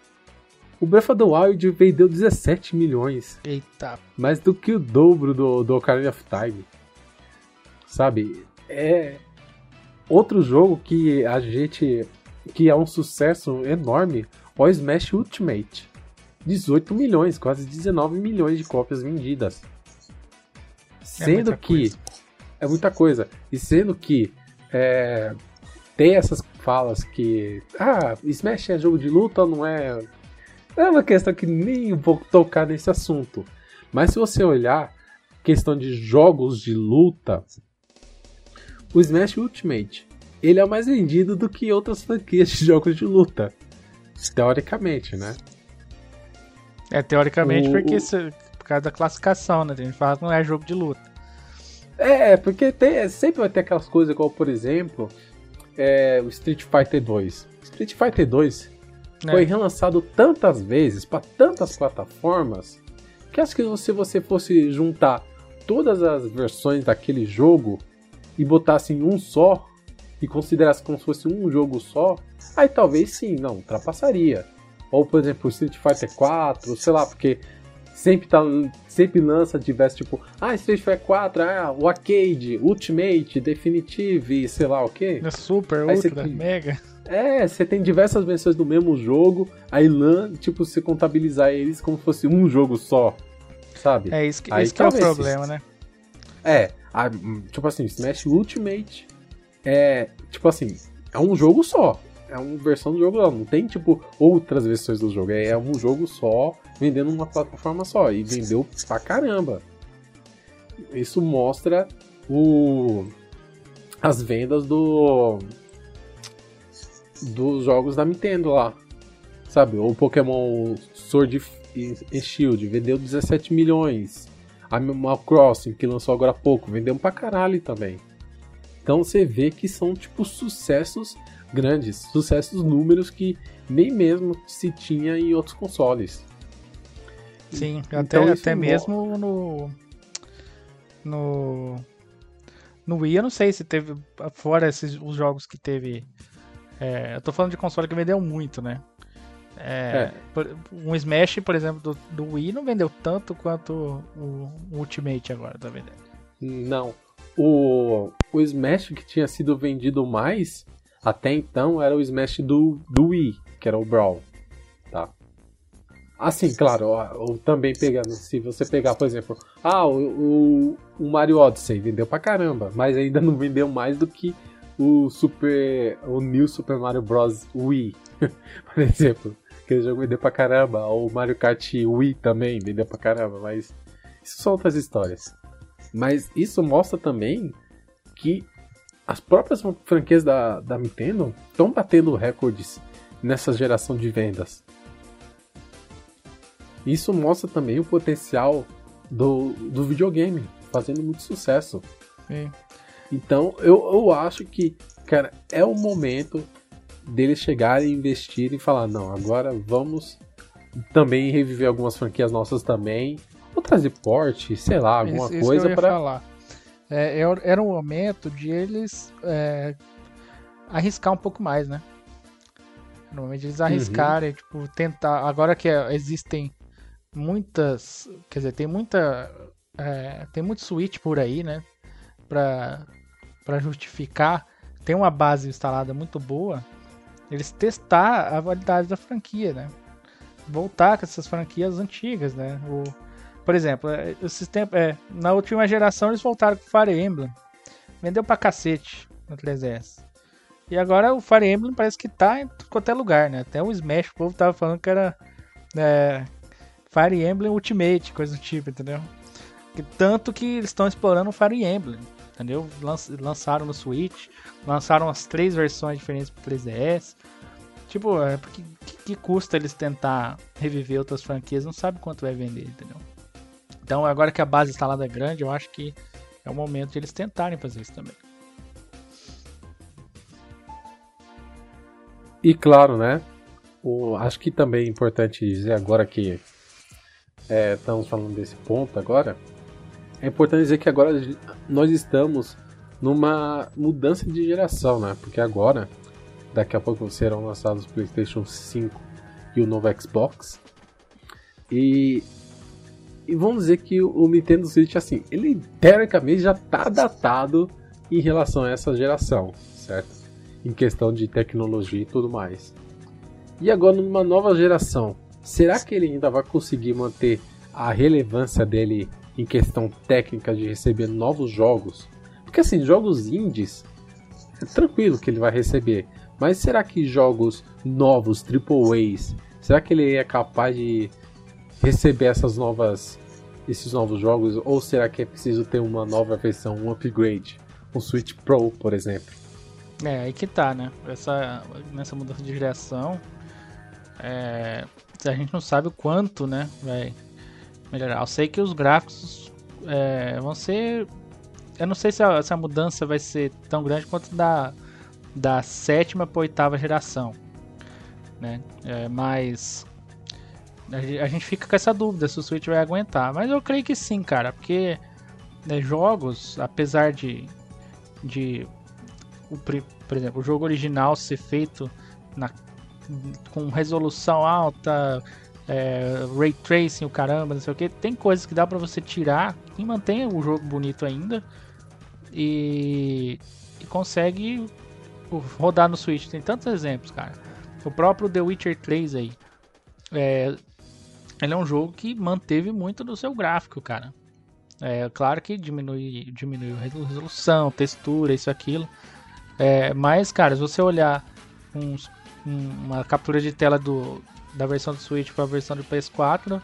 O Breath of the Wild vendeu 17 milhões. Eita. Mais do que o dobro do, do Ocarina of Time. Sabe? É outro jogo que a gente que é um sucesso enorme, o Smash Ultimate. 18 milhões, quase 19 milhões de cópias vendidas. É sendo é que coisa. é muita coisa. E sendo que é, tem essas falas que. Ah, Smash é jogo de luta não é? É uma questão que nem vou tocar nesse assunto. Mas se você olhar questão de jogos de luta, o Smash Ultimate ele é mais vendido do que outras franquias de [laughs] jogos de luta. Teoricamente, né? É, teoricamente, o, porque o... por causa da classificação, né? A gente fala que não é jogo de luta. É, porque tem, sempre vai ter aquelas coisas igual, por exemplo, é, o Street Fighter 2. Street Street Fighter 2 É. foi relançado tantas vezes para tantas plataformas que acho que se você fosse juntar todas as versões daquele jogo e botasse em um só e considerasse como se fosse um jogo só, aí talvez sim, não, ultrapassaria. Ou por exemplo, Street Fighter 4, sei lá, porque sempre tá sempre lança diversos tipo, ah, Street Fighter 4, ah, o arcade, Ultimate, Definitive, sei lá o quê. É Super, Aí Ultra, tem- Mega. É, você tem diversas versões do mesmo jogo, aí lan, tipo, você contabilizar eles como se fosse um jogo só, sabe? É isso que, Aí que é o problema, né? É, a- tipo assim, Smash Ultimate é, tipo assim, é um jogo só. É uma versão do jogo não, não tem tipo outras versões do jogo, é um jogo só, vendendo numa plataforma só e vendeu pra caramba. Isso mostra o as vendas do dos jogos da Nintendo lá. Sabe, o Pokémon Sword e Shield vendeu 17 milhões. Animal Crossing, que lançou agora há pouco, vendeu pra caralho também. Então você vê que são tipo sucessos grandes, sucessos números que nem mesmo se tinha em outros consoles. Sim, Então até, até mo- mesmo no. No. No Wii, eu não sei se teve. Fora esses, os jogos que teve. é, eu tô falando de console que vendeu muito, né? É, por- Um Smash, por exemplo, do, do Wii não vendeu tanto quanto o, o Ultimate agora tá vendendo. Não. O, o Smash que tinha sido vendido mais até então era o Smash do, do Wii, que era o Brawl. Tá? Assim, claro, ou também pegando, se você pegar, por exemplo, ah, o, o, Mario Odyssey vendeu pra caramba, mas ainda não vendeu mais do que o Super. o New Super Mario Bros. Wii, [laughs] por exemplo. Aquele jogo vendeu pra caramba, ou o Mario Kart Wii também vendeu pra caramba, mas isso são outras histórias. Mas isso mostra também que as próprias franquias da, da Nintendo estão batendo recordes nessa geração de vendas. Isso mostra também o potencial do, do videogame, fazendo muito sucesso. Sim. Então eu, eu acho que, cara, é o momento deles chegarem, investir e falar: não, agora vamos também reviver algumas franquias nossas também. Ou trazer porte, sei lá, alguma Isso- coisa para falar. É, era- era um momento de eles é, arriscar um pouco mais, né? Normalmente eles arriscarem, tipo, tentar. Agora que é, existem muitas. Quer dizer, tem muita. é, tem muito Switch por aí, né? Pra, pra justificar. Tem uma base instalada muito boa. Eles testar a validade da franquia, né? Voltar com essas franquias antigas, né? O, por exemplo, é, esses tempos, é, na última geração eles voltaram com o Fire Emblem. Vendeu pra cacete no 3DS. E agora o Fire Emblem parece que tá em é lugar, né? Até o Smash, o povo tava falando que era é, Fire Emblem Ultimate, coisa do tipo, entendeu? Tanto que eles estão explorando o Fire Emblem, entendeu? Lan- lançaram no Switch, lançaram as três versões diferentes pro 3DS. Tipo, é porque que, que custa eles tentar reviver outras franquias? Não sabe quanto vai vender, entendeu? Então, agora que a base instalada é grande, eu acho que é o momento de eles tentarem fazer isso também. E claro, né? O, acho que também é importante dizer agora que é, estamos falando desse ponto agora. É importante dizer que agora nós estamos numa mudança de geração, né? Porque agora, daqui a pouco serão lançados o PlayStation 5 e o novo Xbox. E, e vamos dizer que o, Nintendo Switch, assim, ele teoricamente já está datado em relação a essa geração, certo? em questão de tecnologia e tudo mais. E agora numa nova geração, será que ele ainda vai conseguir manter a relevância dele em questão técnica de receber novos jogos? Porque assim, jogos indies é tranquilo que ele vai receber, mas será que jogos novos, triple A's, será que ele é capaz de receber essas novas esses novos jogos ou será que é preciso ter uma nova versão, um upgrade, um Switch Pro, por exemplo? É, aí que tá, né? Essa, nessa mudança de geração, é, a gente não sabe o quanto, né, vai melhorar. Eu sei que os gráficos é, vão ser... Eu não sei se a, se a mudança vai ser tão grande quanto da, da sétima para oitava geração. né? É, mas a gente fica com essa dúvida se o Switch vai aguentar. Mas eu creio que sim, cara, porque né, jogos, apesar de, de o, por exemplo, o jogo original ser feito na, com resolução alta, é, ray tracing, o caramba, não sei o que, tem coisas que dá para você tirar e mantém o jogo bonito ainda e, e consegue rodar no Switch. Tem tantos exemplos, cara. O próprio The Witcher 3 aí. É, ele é um jogo que manteve muito do seu gráfico, cara. É claro que diminui, diminui a resolução, textura, isso aquilo. É, mas, cara, se você olhar uns, uma captura de tela do, da versão do Switch para a versão do PS4,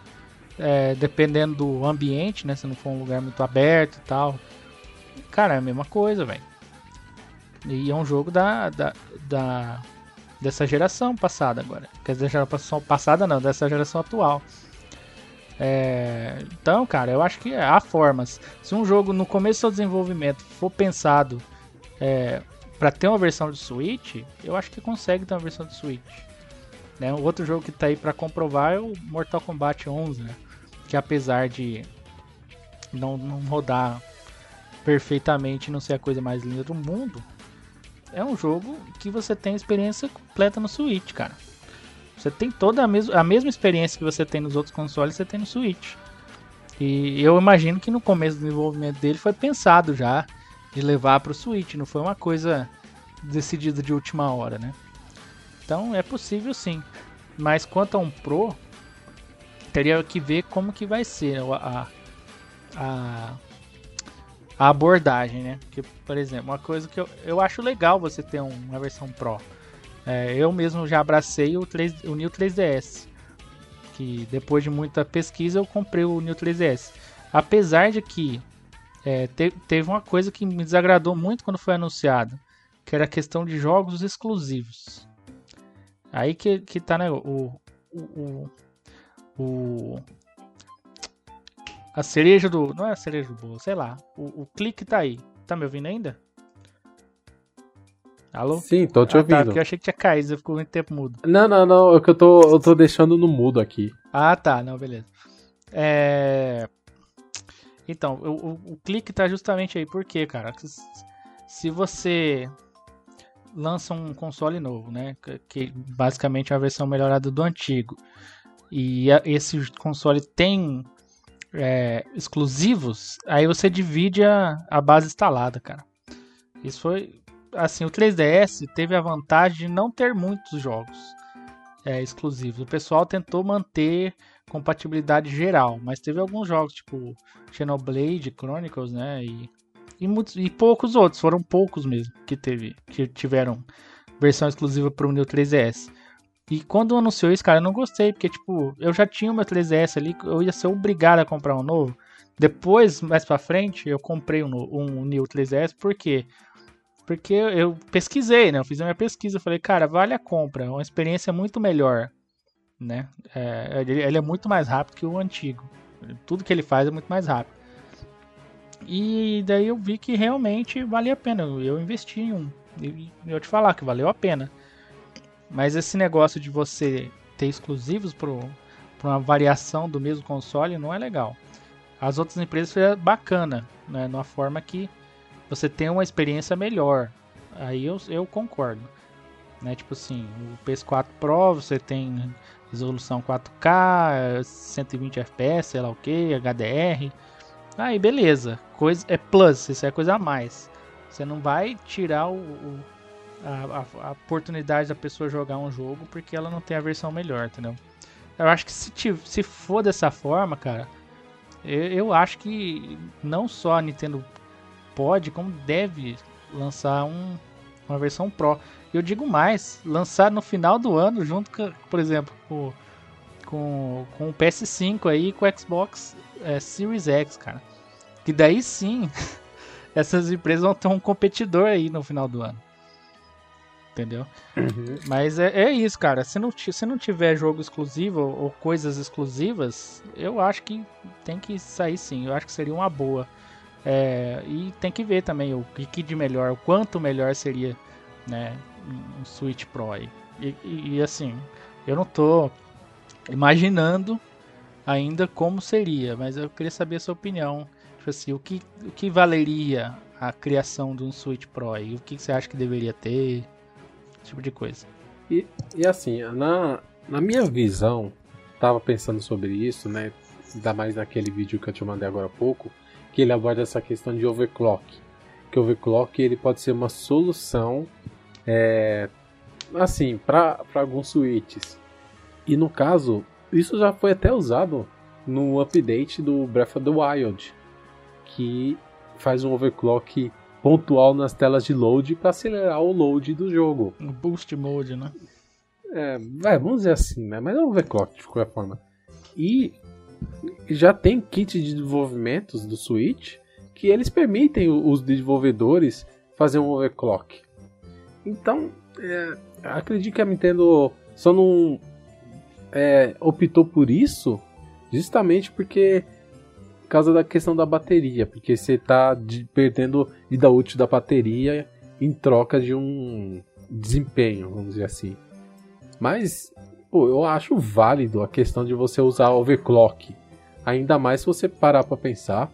é, dependendo do ambiente, né? Se não for um lugar muito aberto e tal, cara, é a mesma coisa, velho. E é um jogo da, da, da dessa geração passada agora. Quer dizer, geração passada não, dessa geração atual. É, então, cara, eu acho que há formas. Se um jogo no começo do desenvolvimento for pensado é, para ter uma versão de Switch, eu acho que consegue ter uma versão de Switch. Né? O outro jogo que tá aí para comprovar é o Mortal Kombat 11, né? que apesar de não, não rodar perfeitamente, não ser a coisa mais linda do mundo, é um jogo que você tem experiência completa no Switch, cara. Você tem toda a, mes a mesma experiência que você tem nos outros consoles, você tem no Switch. E eu imagino que no começo do desenvolvimento dele foi pensado já de levar para o Switch, não foi uma coisa decidida de última hora, né? Então é possível sim. Mas quanto a um Pro, teria que ver como que vai ser a, a, a abordagem, né? Porque, por exemplo, uma coisa que eu, eu acho legal você ter uma versão Pro. É, eu mesmo já abracei o, 3, o New 3DS. Que depois de muita pesquisa eu comprei o New 3DS. Apesar de que é, te, teve uma coisa que me desagradou muito quando foi anunciado. Que era a questão de jogos exclusivos. Aí que, que tá né, o, o, o, o a cereja do. Não é a cereja do bolo, sei lá. O, o clique tá aí. Tá me ouvindo ainda? Alô? Sim, tô te ah, ouvindo. Tá, porque eu achei que tinha caído, você ficou muito tempo mudo. Não, não, não, é que eu tô, eu tô deixando no mudo aqui. Ah, tá, não, beleza. É... Então, o, o, o clique tá justamente aí, por quê, cara? Se você lança um console novo, né? Que basicamente é a versão melhorada do antigo. E esse console tem é, exclusivos, aí você divide a, a base instalada, cara. Isso foi assim, o 3DS teve a vantagem de não ter muitos jogos é, exclusivos. O pessoal tentou manter compatibilidade geral, mas teve alguns jogos tipo Xenoblade Chronicles, né, e, e, muitos, e poucos outros, foram poucos mesmo que teve, que tiveram versão exclusiva para o New 3DS. E quando anunciou isso, cara, eu não gostei, porque tipo, eu já tinha o meu 3DS ali, eu ia ser obrigado a comprar um novo. Depois, mais para frente, eu comprei um, um New 3DS, por quê? Porque eu pesquisei, né? Eu fiz a minha pesquisa. Falei, cara, vale a compra. É uma experiência muito melhor, né? É, ele, ele, é muito mais rápido que o antigo. Tudo que ele faz é muito mais rápido. E daí eu vi que realmente valia a pena. Eu investi em um. E eu te falar que valeu a pena. Mas esse negócio de você ter exclusivos para uma variação do mesmo console não é legal. As outras empresas foi bacana, né? Numa forma que você tem uma experiência melhor. Aí eu, eu concordo. Né? Tipo assim, o PS4 Pro você tem resolução 4K, 120 FPS, sei lá o que, HDR. Aí beleza, coisa é plus, isso é coisa a mais. Você não vai tirar o, o a, a, oportunidade da pessoa jogar um jogo porque ela não tem a versão melhor, entendeu? Eu acho que se, se for dessa forma, cara, eu, eu acho que não só a Nintendo pode, como deve lançar um, uma versão Pro. Eu digo mais, lançar no final do ano, junto com, por exemplo, com, com, com o PS5 aí com o Xbox é, Series X, cara. Que daí sim, [laughs] essas empresas vão ter um competidor aí no final do ano. Entendeu? Uhum. Mas é, é, isso, cara. Se não, se não tiver jogo exclusivo ou coisas exclusivas, eu acho que tem que sair sim. Eu acho que seria uma boa. É, e tem que ver também o que de melhor, o quanto melhor seria né, um Switch Pro aí. E, e, e assim, eu não tô imaginando ainda como seria, mas eu queria saber a sua opinião. Tipo assim, o que, o que valeria a criação de um Switch Pro e o que você acha que deveria ter? Esse tipo de coisa. E, e assim, na, na minha visão, tava pensando sobre isso, né? Ainda mais naquele vídeo que eu te mandei agora há pouco, que ele aborda essa questão de overclock. Que overclock ele pode ser uma solução, é, assim, para alguns switches. E no caso, isso já foi até usado no update do Breath of the Wild, que faz um overclock pontual nas telas de load para acelerar o load do jogo. Um boost mode, né? É, vai, vamos dizer assim, né? Mas é um overclock de qualquer forma. E já tem kit de desenvolvimentos do Switch que eles permitem os desenvolvedores fazer um overclock. Então, é, acredito que a Nintendo só não é, optou por isso justamente porque por causa da questão da bateria, porque você está perdendo vida útil da bateria em troca de um desempenho, vamos dizer assim. Mas pô, eu acho válido a questão de você usar overclock, ainda mais se você parar para pensar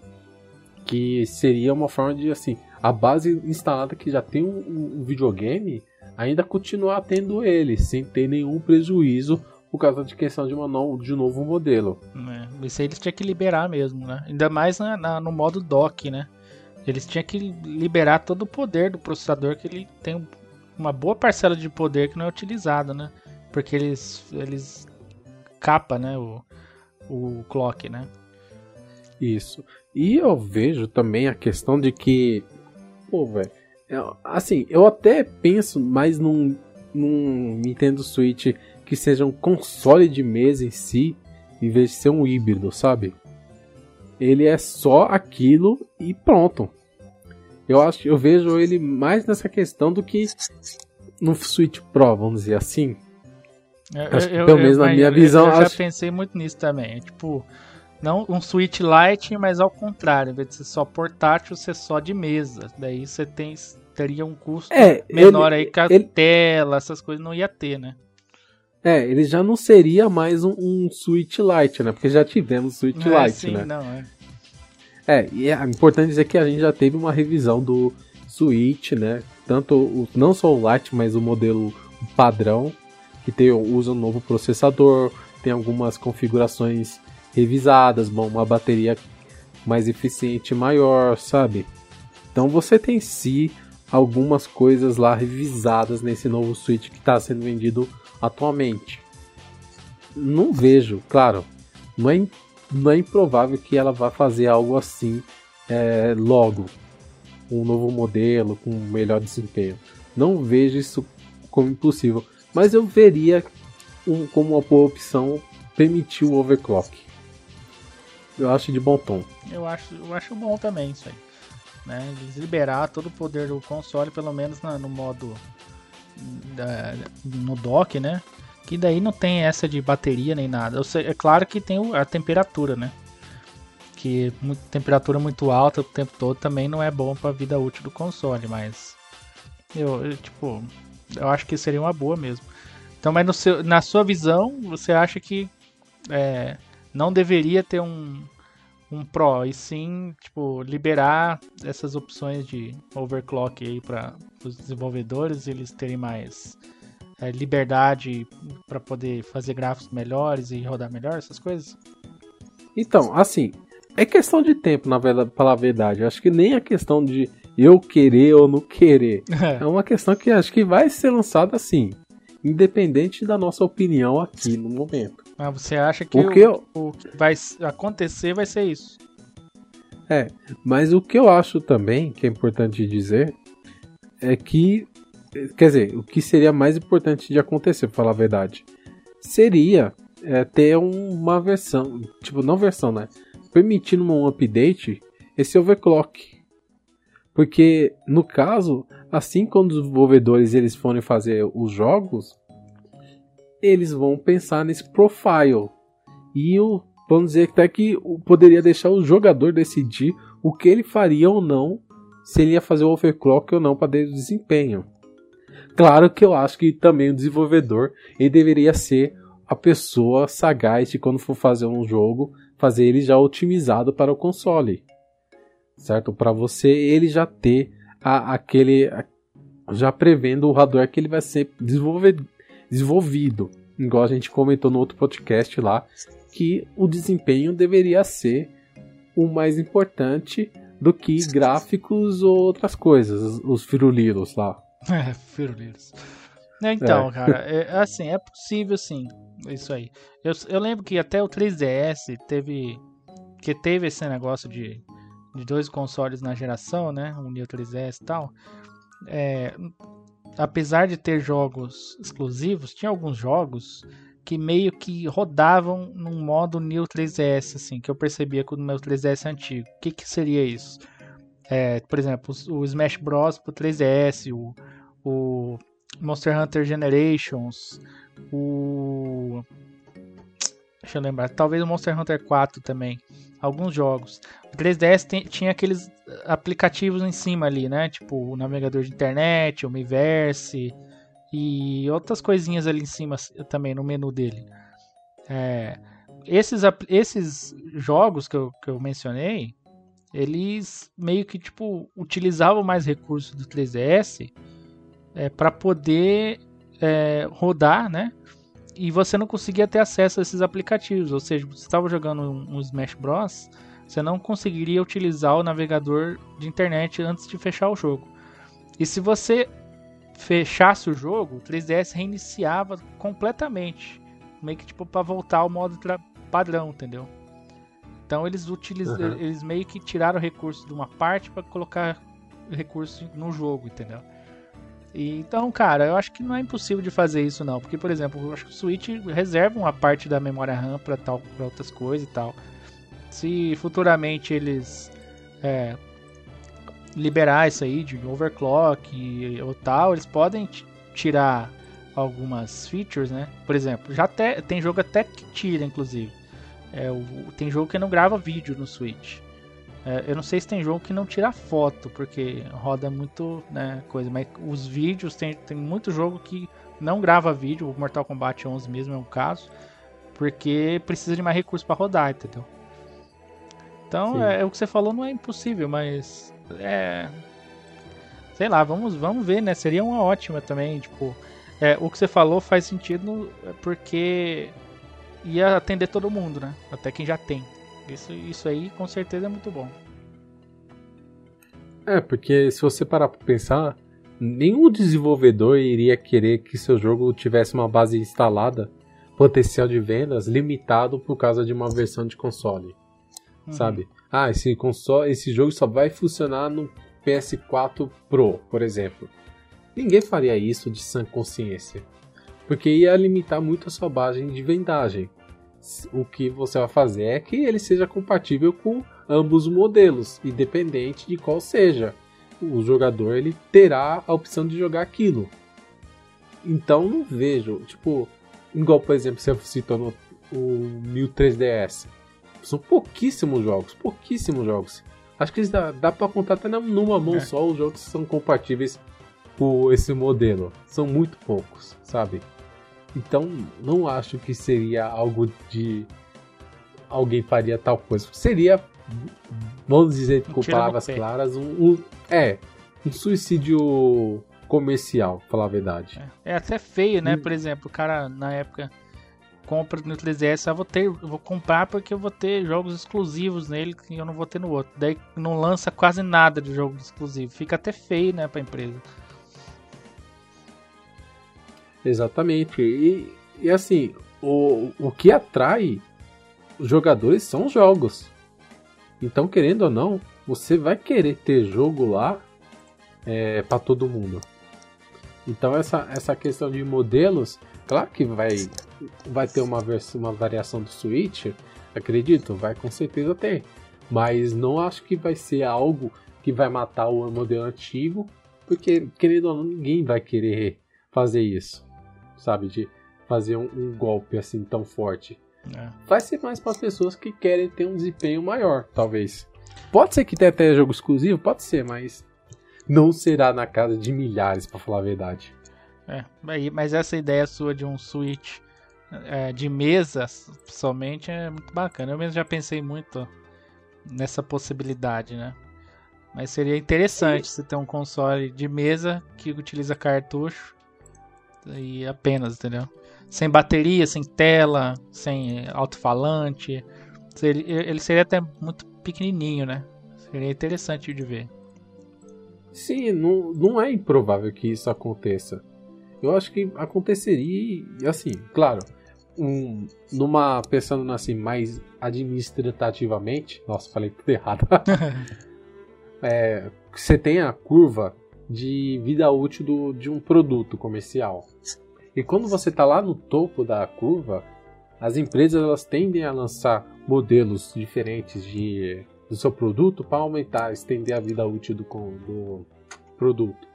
que seria uma forma de assim, a base instalada que já tem um, um videogame ainda continuar tendo ele sem ter nenhum prejuízo por causa de questão de, uma no, de um novo modelo. É, isso aí eles tinham que liberar mesmo, né? Ainda mais na, na, no modo dock, né? Eles tinham que liberar todo o poder do processador, que ele tem uma boa parcela de poder que não é utilizado, né? Porque eles, eles capa, né? O, o clock, né? Isso. E eu vejo também a questão de que, pô, velho, assim, eu até penso mais num, num Nintendo Switch que seja um console de mesa em si, em vez de ser um híbrido, sabe? Ele é só aquilo e pronto. Eu acho, eu vejo ele mais nessa questão do que no Switch Pro, vamos dizer assim. Eu, acho que, eu, pelo menos na minha visão, eu já acho... pensei muito nisso também. É, tipo, não um Switch Lite, mas ao contrário, em vez de ser só portátil, ser só de mesa. Daí você tem teria um custo é, menor ele, aí com a ele... tela, essas coisas não ia ter, né? É, ele já não seria mais um, um Switch Lite, né? Porque já tivemos Switch é, Lite, sim, né? Não, é. é, e é importante dizer que a gente já teve uma revisão do Switch, né? Tanto o, não só o Lite, mas o modelo padrão, que tem, usa um novo processador, tem algumas configurações revisadas, bom, uma bateria mais eficiente maior, sabe? Então você tem sim algumas coisas lá revisadas nesse novo Switch que está sendo vendido atualmente. Não vejo, claro, não é, não é improvável que ela vá fazer algo assim é, logo, um novo modelo com melhor desempenho. Não vejo isso como impossível, mas eu veria um, como uma boa opção permitir o overclock. Eu acho de bom tom. Eu acho, eu acho bom também isso aí. Né? liberar todo o poder do console, pelo menos na, no modo da, no dock, né? Que daí não tem essa de bateria nem nada. Sei, é claro que tem a temperatura, né? Que temperatura muito alta o tempo todo também não é bom para a vida útil do console, mas eu, eu, tipo, eu acho que seria uma boa mesmo. Então, mas seu, na sua visão, você acha que é, não deveria ter um, um Pro, e sim, tipo, liberar essas opções de overclock aí para os desenvolvedores, eles terem mais é, liberdade para poder fazer gráficos melhores e rodar melhor, essas coisas? Então, assim, é questão de tempo, na verdade, falar a verdade. acho que nem a questão de eu querer ou não querer. É. [laughs] é uma questão que acho que vai ser lançada assim, independente da nossa opinião aqui no momento. Mas você acha que o, eu... o que vai acontecer vai ser isso? É, mas o que eu acho também que é importante dizer é que, quer dizer, o que seria mais importante de acontecer, para falar a verdade, seria é, ter uma versão, tipo, não versão, né? Permitindo um update esse overclock. Porque, no caso, assim quando os desenvolvedores eles forem fazer os jogos, eles vão pensar nesse profile. E o, vamos dizer até que poderia deixar o jogador decidir o que ele faria ou não, se ele ia fazer o overclock ou não para desempenho. Claro que eu acho que também o desenvolvedor ele deveria ser a pessoa sagaz de quando for fazer um jogo, fazer ele já otimizado para o console. Certo? Para você ele já ter a, aquele já prevendo o hardware que ele vai ser desenvolvido. Igual a gente comentou no outro podcast lá, que o desempenho deveria ser o mais importante do que gráficos ou outras coisas, os firuliros lá. [laughs] É, firuliros. Então, é. cara, é, assim, é possível sim, isso aí. Eu, eu lembro que até o 3DS teve que teve esse negócio de, de dois consoles na geração, né? O Neo 3DS e tal. É, apesar de ter jogos exclusivos, tinha alguns jogos que meio que rodavam num modo New 3DS, assim, que eu percebia com o meu 3DS antigo. O que, que seria isso? É, por exemplo, o Smash Bros pro 3DS, o, o Monster Hunter Generations, o Deixa eu lembrar, talvez o Monster Hunter 4 também. Alguns jogos. O 3DS tem, tinha aqueles aplicativos em cima ali, né? Tipo o navegador de internet, o Miiverse, e outras coisinhas ali em cima também no menu dele. É, esses, esses jogos que eu, que eu mencionei, eles meio que tipo utilizavam mais recursos do 3DS é, para poder é, rodar, né? E você não conseguia ter acesso a esses aplicativos, ou seja, você estava jogando um, um Smash Bros, você não conseguiria utilizar o navegador de internet antes de fechar o jogo. E se você fechasse o jogo, o 3DS reiniciava completamente. Meio que tipo para voltar ao modo padrão, entendeu? Então eles utilizam, uhum. eles meio que tiraram recursos de uma parte para colocar recurso no jogo, entendeu? E, então, cara, eu acho que não é impossível de fazer isso não, porque por exemplo, eu acho que o Switch reserva uma parte da memória RAM para tal, para outras coisas e tal. Se futuramente eles é, liberar isso aí de overclock e, ou tal, eles podem tirar algumas features, né? Por exemplo, já te, tem jogo até que tira, inclusive. É, o, tem jogo que não grava vídeo no Switch. É, eu não sei se tem jogo que não tira foto, porque roda muito né, coisa, mas os vídeos, tem, tem muito jogo que não grava vídeo, o Mortal Kombat 11 mesmo é um caso, porque precisa de mais recursos para rodar, entendeu? Então, é, é, o que você falou não é impossível, mas é. Sei lá, vamos, vamos ver, né? Seria uma ótima também, tipo. É, o que você falou faz sentido porque ia atender todo mundo, né? Até quem já tem. Isso, isso aí com certeza é muito bom. É, porque se você parar pra pensar, nenhum desenvolvedor iria querer que seu jogo tivesse uma base instalada, potencial de vendas limitado por causa de uma versão de console. Uhum. Sabe? ah, esse console, esse jogo só vai funcionar no PS4 Pro, por exemplo. Ninguém faria isso de sã consciência, porque ia limitar muito a sua base de vendagem. O que você vai fazer é que ele seja compatível com ambos os modelos, independente de qual seja. O jogador ele terá a opção de jogar aquilo. Então não vejo, tipo, igual por exemplo você citou no o 1003DS são pouquíssimos jogos, pouquíssimos jogos. Acho que dá, dá pra contar até numa mão é. só os jogos que são compatíveis com esse modelo. São muito poucos, sabe? Então, não acho que seria algo de. Alguém faria tal coisa. Seria, vamos dizer com palavras claras, um, um, É, um suicídio comercial, pra falar a verdade. É, é até feio, né? Hum. Por exemplo, o cara na época compra no 3DS, eu vou ter, eu vou comprar porque eu vou ter jogos exclusivos nele que eu não vou ter no outro. Daí não lança quase nada de jogo exclusivo. Fica até feio, né, pra empresa. Exatamente. E, e assim, o, o que atrai os jogadores são os jogos. Então, querendo ou não, você vai querer ter jogo lá é, para todo mundo. Então, essa, essa questão de modelos Claro que vai, vai ter uma, versão, uma variação do Switch, acredito, vai com certeza ter. Mas não acho que vai ser algo que vai matar o modelo antigo, porque, querendo ou não, ninguém vai querer fazer isso, sabe? De fazer um, um golpe assim tão forte. É. Vai ser mais para as pessoas que querem ter um desempenho maior, talvez. Pode ser que tenha até jogo exclusivo, pode ser, mas não será na casa de milhares, para falar a verdade. É, mas essa ideia sua de um Switch é, de mesa somente é muito bacana. Eu mesmo já pensei muito nessa possibilidade, né? Mas seria interessante você ter um console de mesa que utiliza cartucho e apenas, entendeu? Sem bateria, sem tela, sem alto-falante. Ele seria até muito pequenininho, né? Seria interessante de ver. Sim, não, não é improvável que isso aconteça. Eu acho que aconteceria, assim, claro, um, numa pensando assim mais administrativamente, nossa, falei tudo errado. [laughs] é, você tem a curva de vida útil do, de um produto comercial. E quando você está lá no topo da curva, as empresas elas tendem a lançar modelos diferentes de, do seu produto para aumentar, estender a vida útil do, do produto.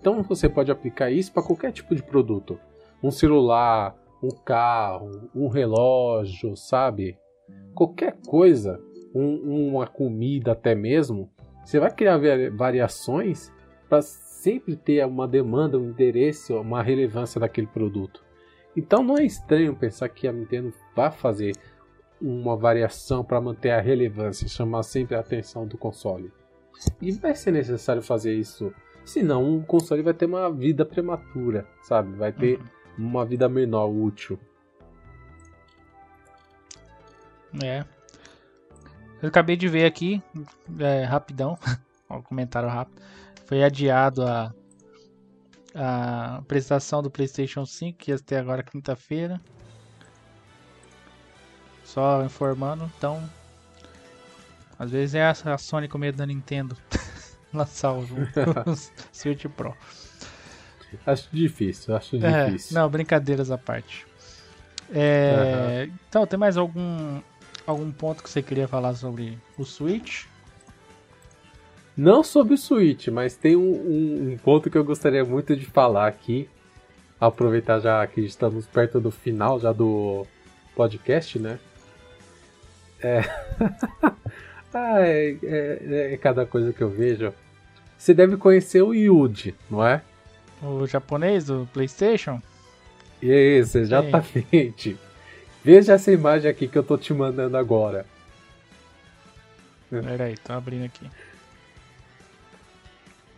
Então você pode aplicar isso para qualquer tipo de produto. Um celular, um carro, um relógio, sabe? Qualquer coisa, um, uma comida até mesmo, você vai criar variações para sempre ter uma demanda, um interesse, uma relevância daquele produto. Então não é estranho pensar que a Nintendo vai fazer uma variação para manter a relevância, chamar sempre a atenção do console. E vai ser necessário fazer isso, senão o console vai ter uma vida prematura, sabe? Vai ter uhum uma vida menor útil. É. Eu acabei de ver aqui, é, rapidão, [laughs] um comentário rápido. Foi adiado a, a apresentação do PlayStation 5, que ia ter agora quinta-feira. Só informando, então. Às vezes é a Sony com medo da Nintendo [laughs] lançar [laughs] o, Switch Pro. Acho difícil, acho é, difícil. Não, brincadeiras à parte. É, uhum. Então, tem mais algum, algum ponto que você queria falar sobre o Switch? Não sobre o Switch, mas tem um, um, um ponto que eu gostaria muito de falar aqui. Aproveitar já que estamos perto do final já do podcast, né? É. [laughs] ah, é, é, é, cada coisa que eu vejo. Você deve conhecer o Yuji, não é? O japonês do PlayStation? Isso, exatamente. Veja essa imagem aqui que eu tô te mandando agora. Pera aí, tô abrindo aqui.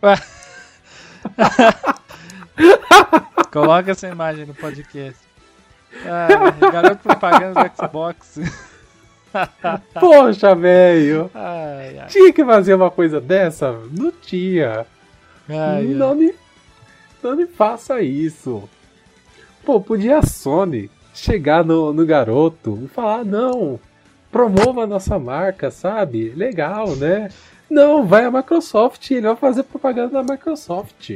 [laughs] Coloca essa imagem no podcast. Ah, garoto propaganda do Xbox. [laughs] Poxa, velho. Tinha que fazer uma coisa dessa? Não tinha. Ai, não ai. me não me faça isso. Pô, podia a Sony chegar no, no garoto e falar: não, promova a nossa marca, sabe? Legal, né? Não, vai a Microsoft, ele vai fazer propaganda da Microsoft.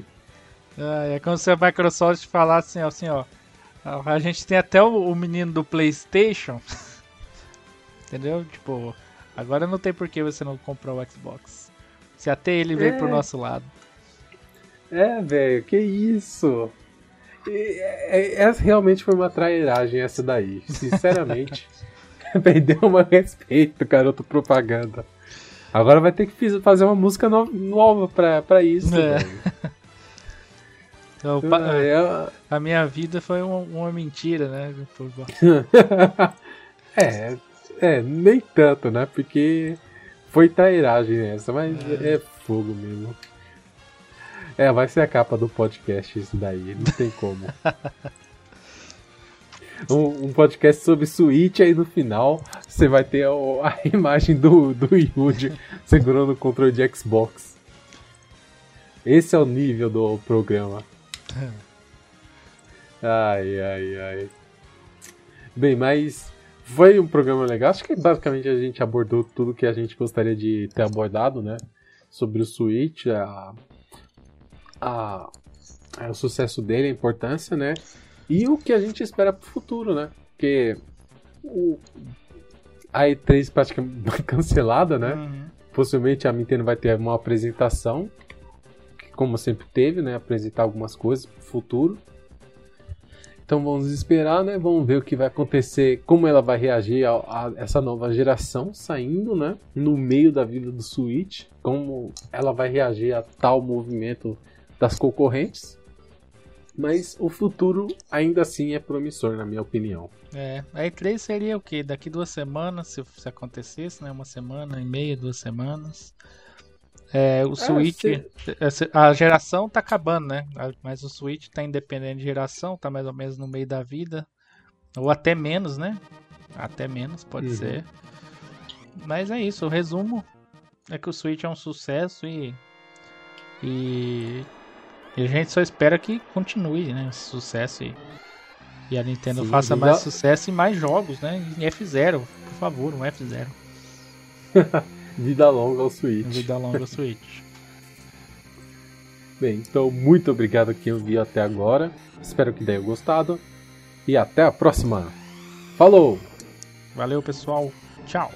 É, é como se a Microsoft falasse assim, ó. A gente tem até o, o menino do PlayStation. [laughs] Entendeu? Tipo, agora não tem por que você não comprar o Xbox. Se até ele veio é. pro nosso lado. É, velho, que isso? É, essa realmente foi uma trairagem essa daí. Sinceramente. [laughs] [laughs] Perdeu o meu respeito, garoto propaganda. Agora vai ter que fazer uma música no nova pra, pra isso, é. Então, [laughs] a minha vida foi uma, uma mentira, né? [laughs] é, é, nem tanto, né? Porque foi trairagem essa, mas é, é fogo mesmo. É, vai ser a capa do podcast isso daí, não tem como. [laughs] um, um, podcast sobre Switch, aí no final você vai ter a, a [laughs] imagem do, do Yuji segurando o controle de Xbox. Esse é o nível do programa. Ai, ai, ai. Bem, mas foi um programa legal. Acho que basicamente a gente abordou tudo que a gente gostaria de ter abordado, né? Sobre o Switch, a a, a, o sucesso dele, a importância, né? E o que a gente espera pro futuro, né? Porque o, a E3 praticamente [laughs] cancelada, né? Uhum. Possivelmente a Nintendo vai ter uma apresentação, como sempre teve, né? Apresentar algumas coisas pro futuro. Então vamos esperar, né? Vamos ver o que vai acontecer, como ela vai reagir a, a, essa nova geração saindo, né? No meio da vida do Switch, como ela vai reagir a tal movimento das concorrentes. Mas o futuro ainda assim é promissor, na minha opinião. É, a E3 seria o quê? Daqui duas semanas, se, se acontecesse, né? Uma semana e meia, duas semanas. É, o Switch, se... a geração tá acabando, né? Mas o Switch tá independente de geração, tá mais ou menos no meio da vida. Ou até menos, né? Até menos, pode uhum. ser. Mas é isso, o resumo é que o Switch é um sucesso e. E, e a gente só espera que continue, né? Esse sucesso e, e a Nintendo Sim, faça mais sucesso e mais jogos, né? Em F0, por favor, um F0. [laughs] Vida longa ao Switch. Vida longa ao [laughs] Switch. Bem, então muito obrigado a quem ouviu até agora. Espero que tenha gostado. E até a próxima. Falou! Valeu, pessoal. Tchau.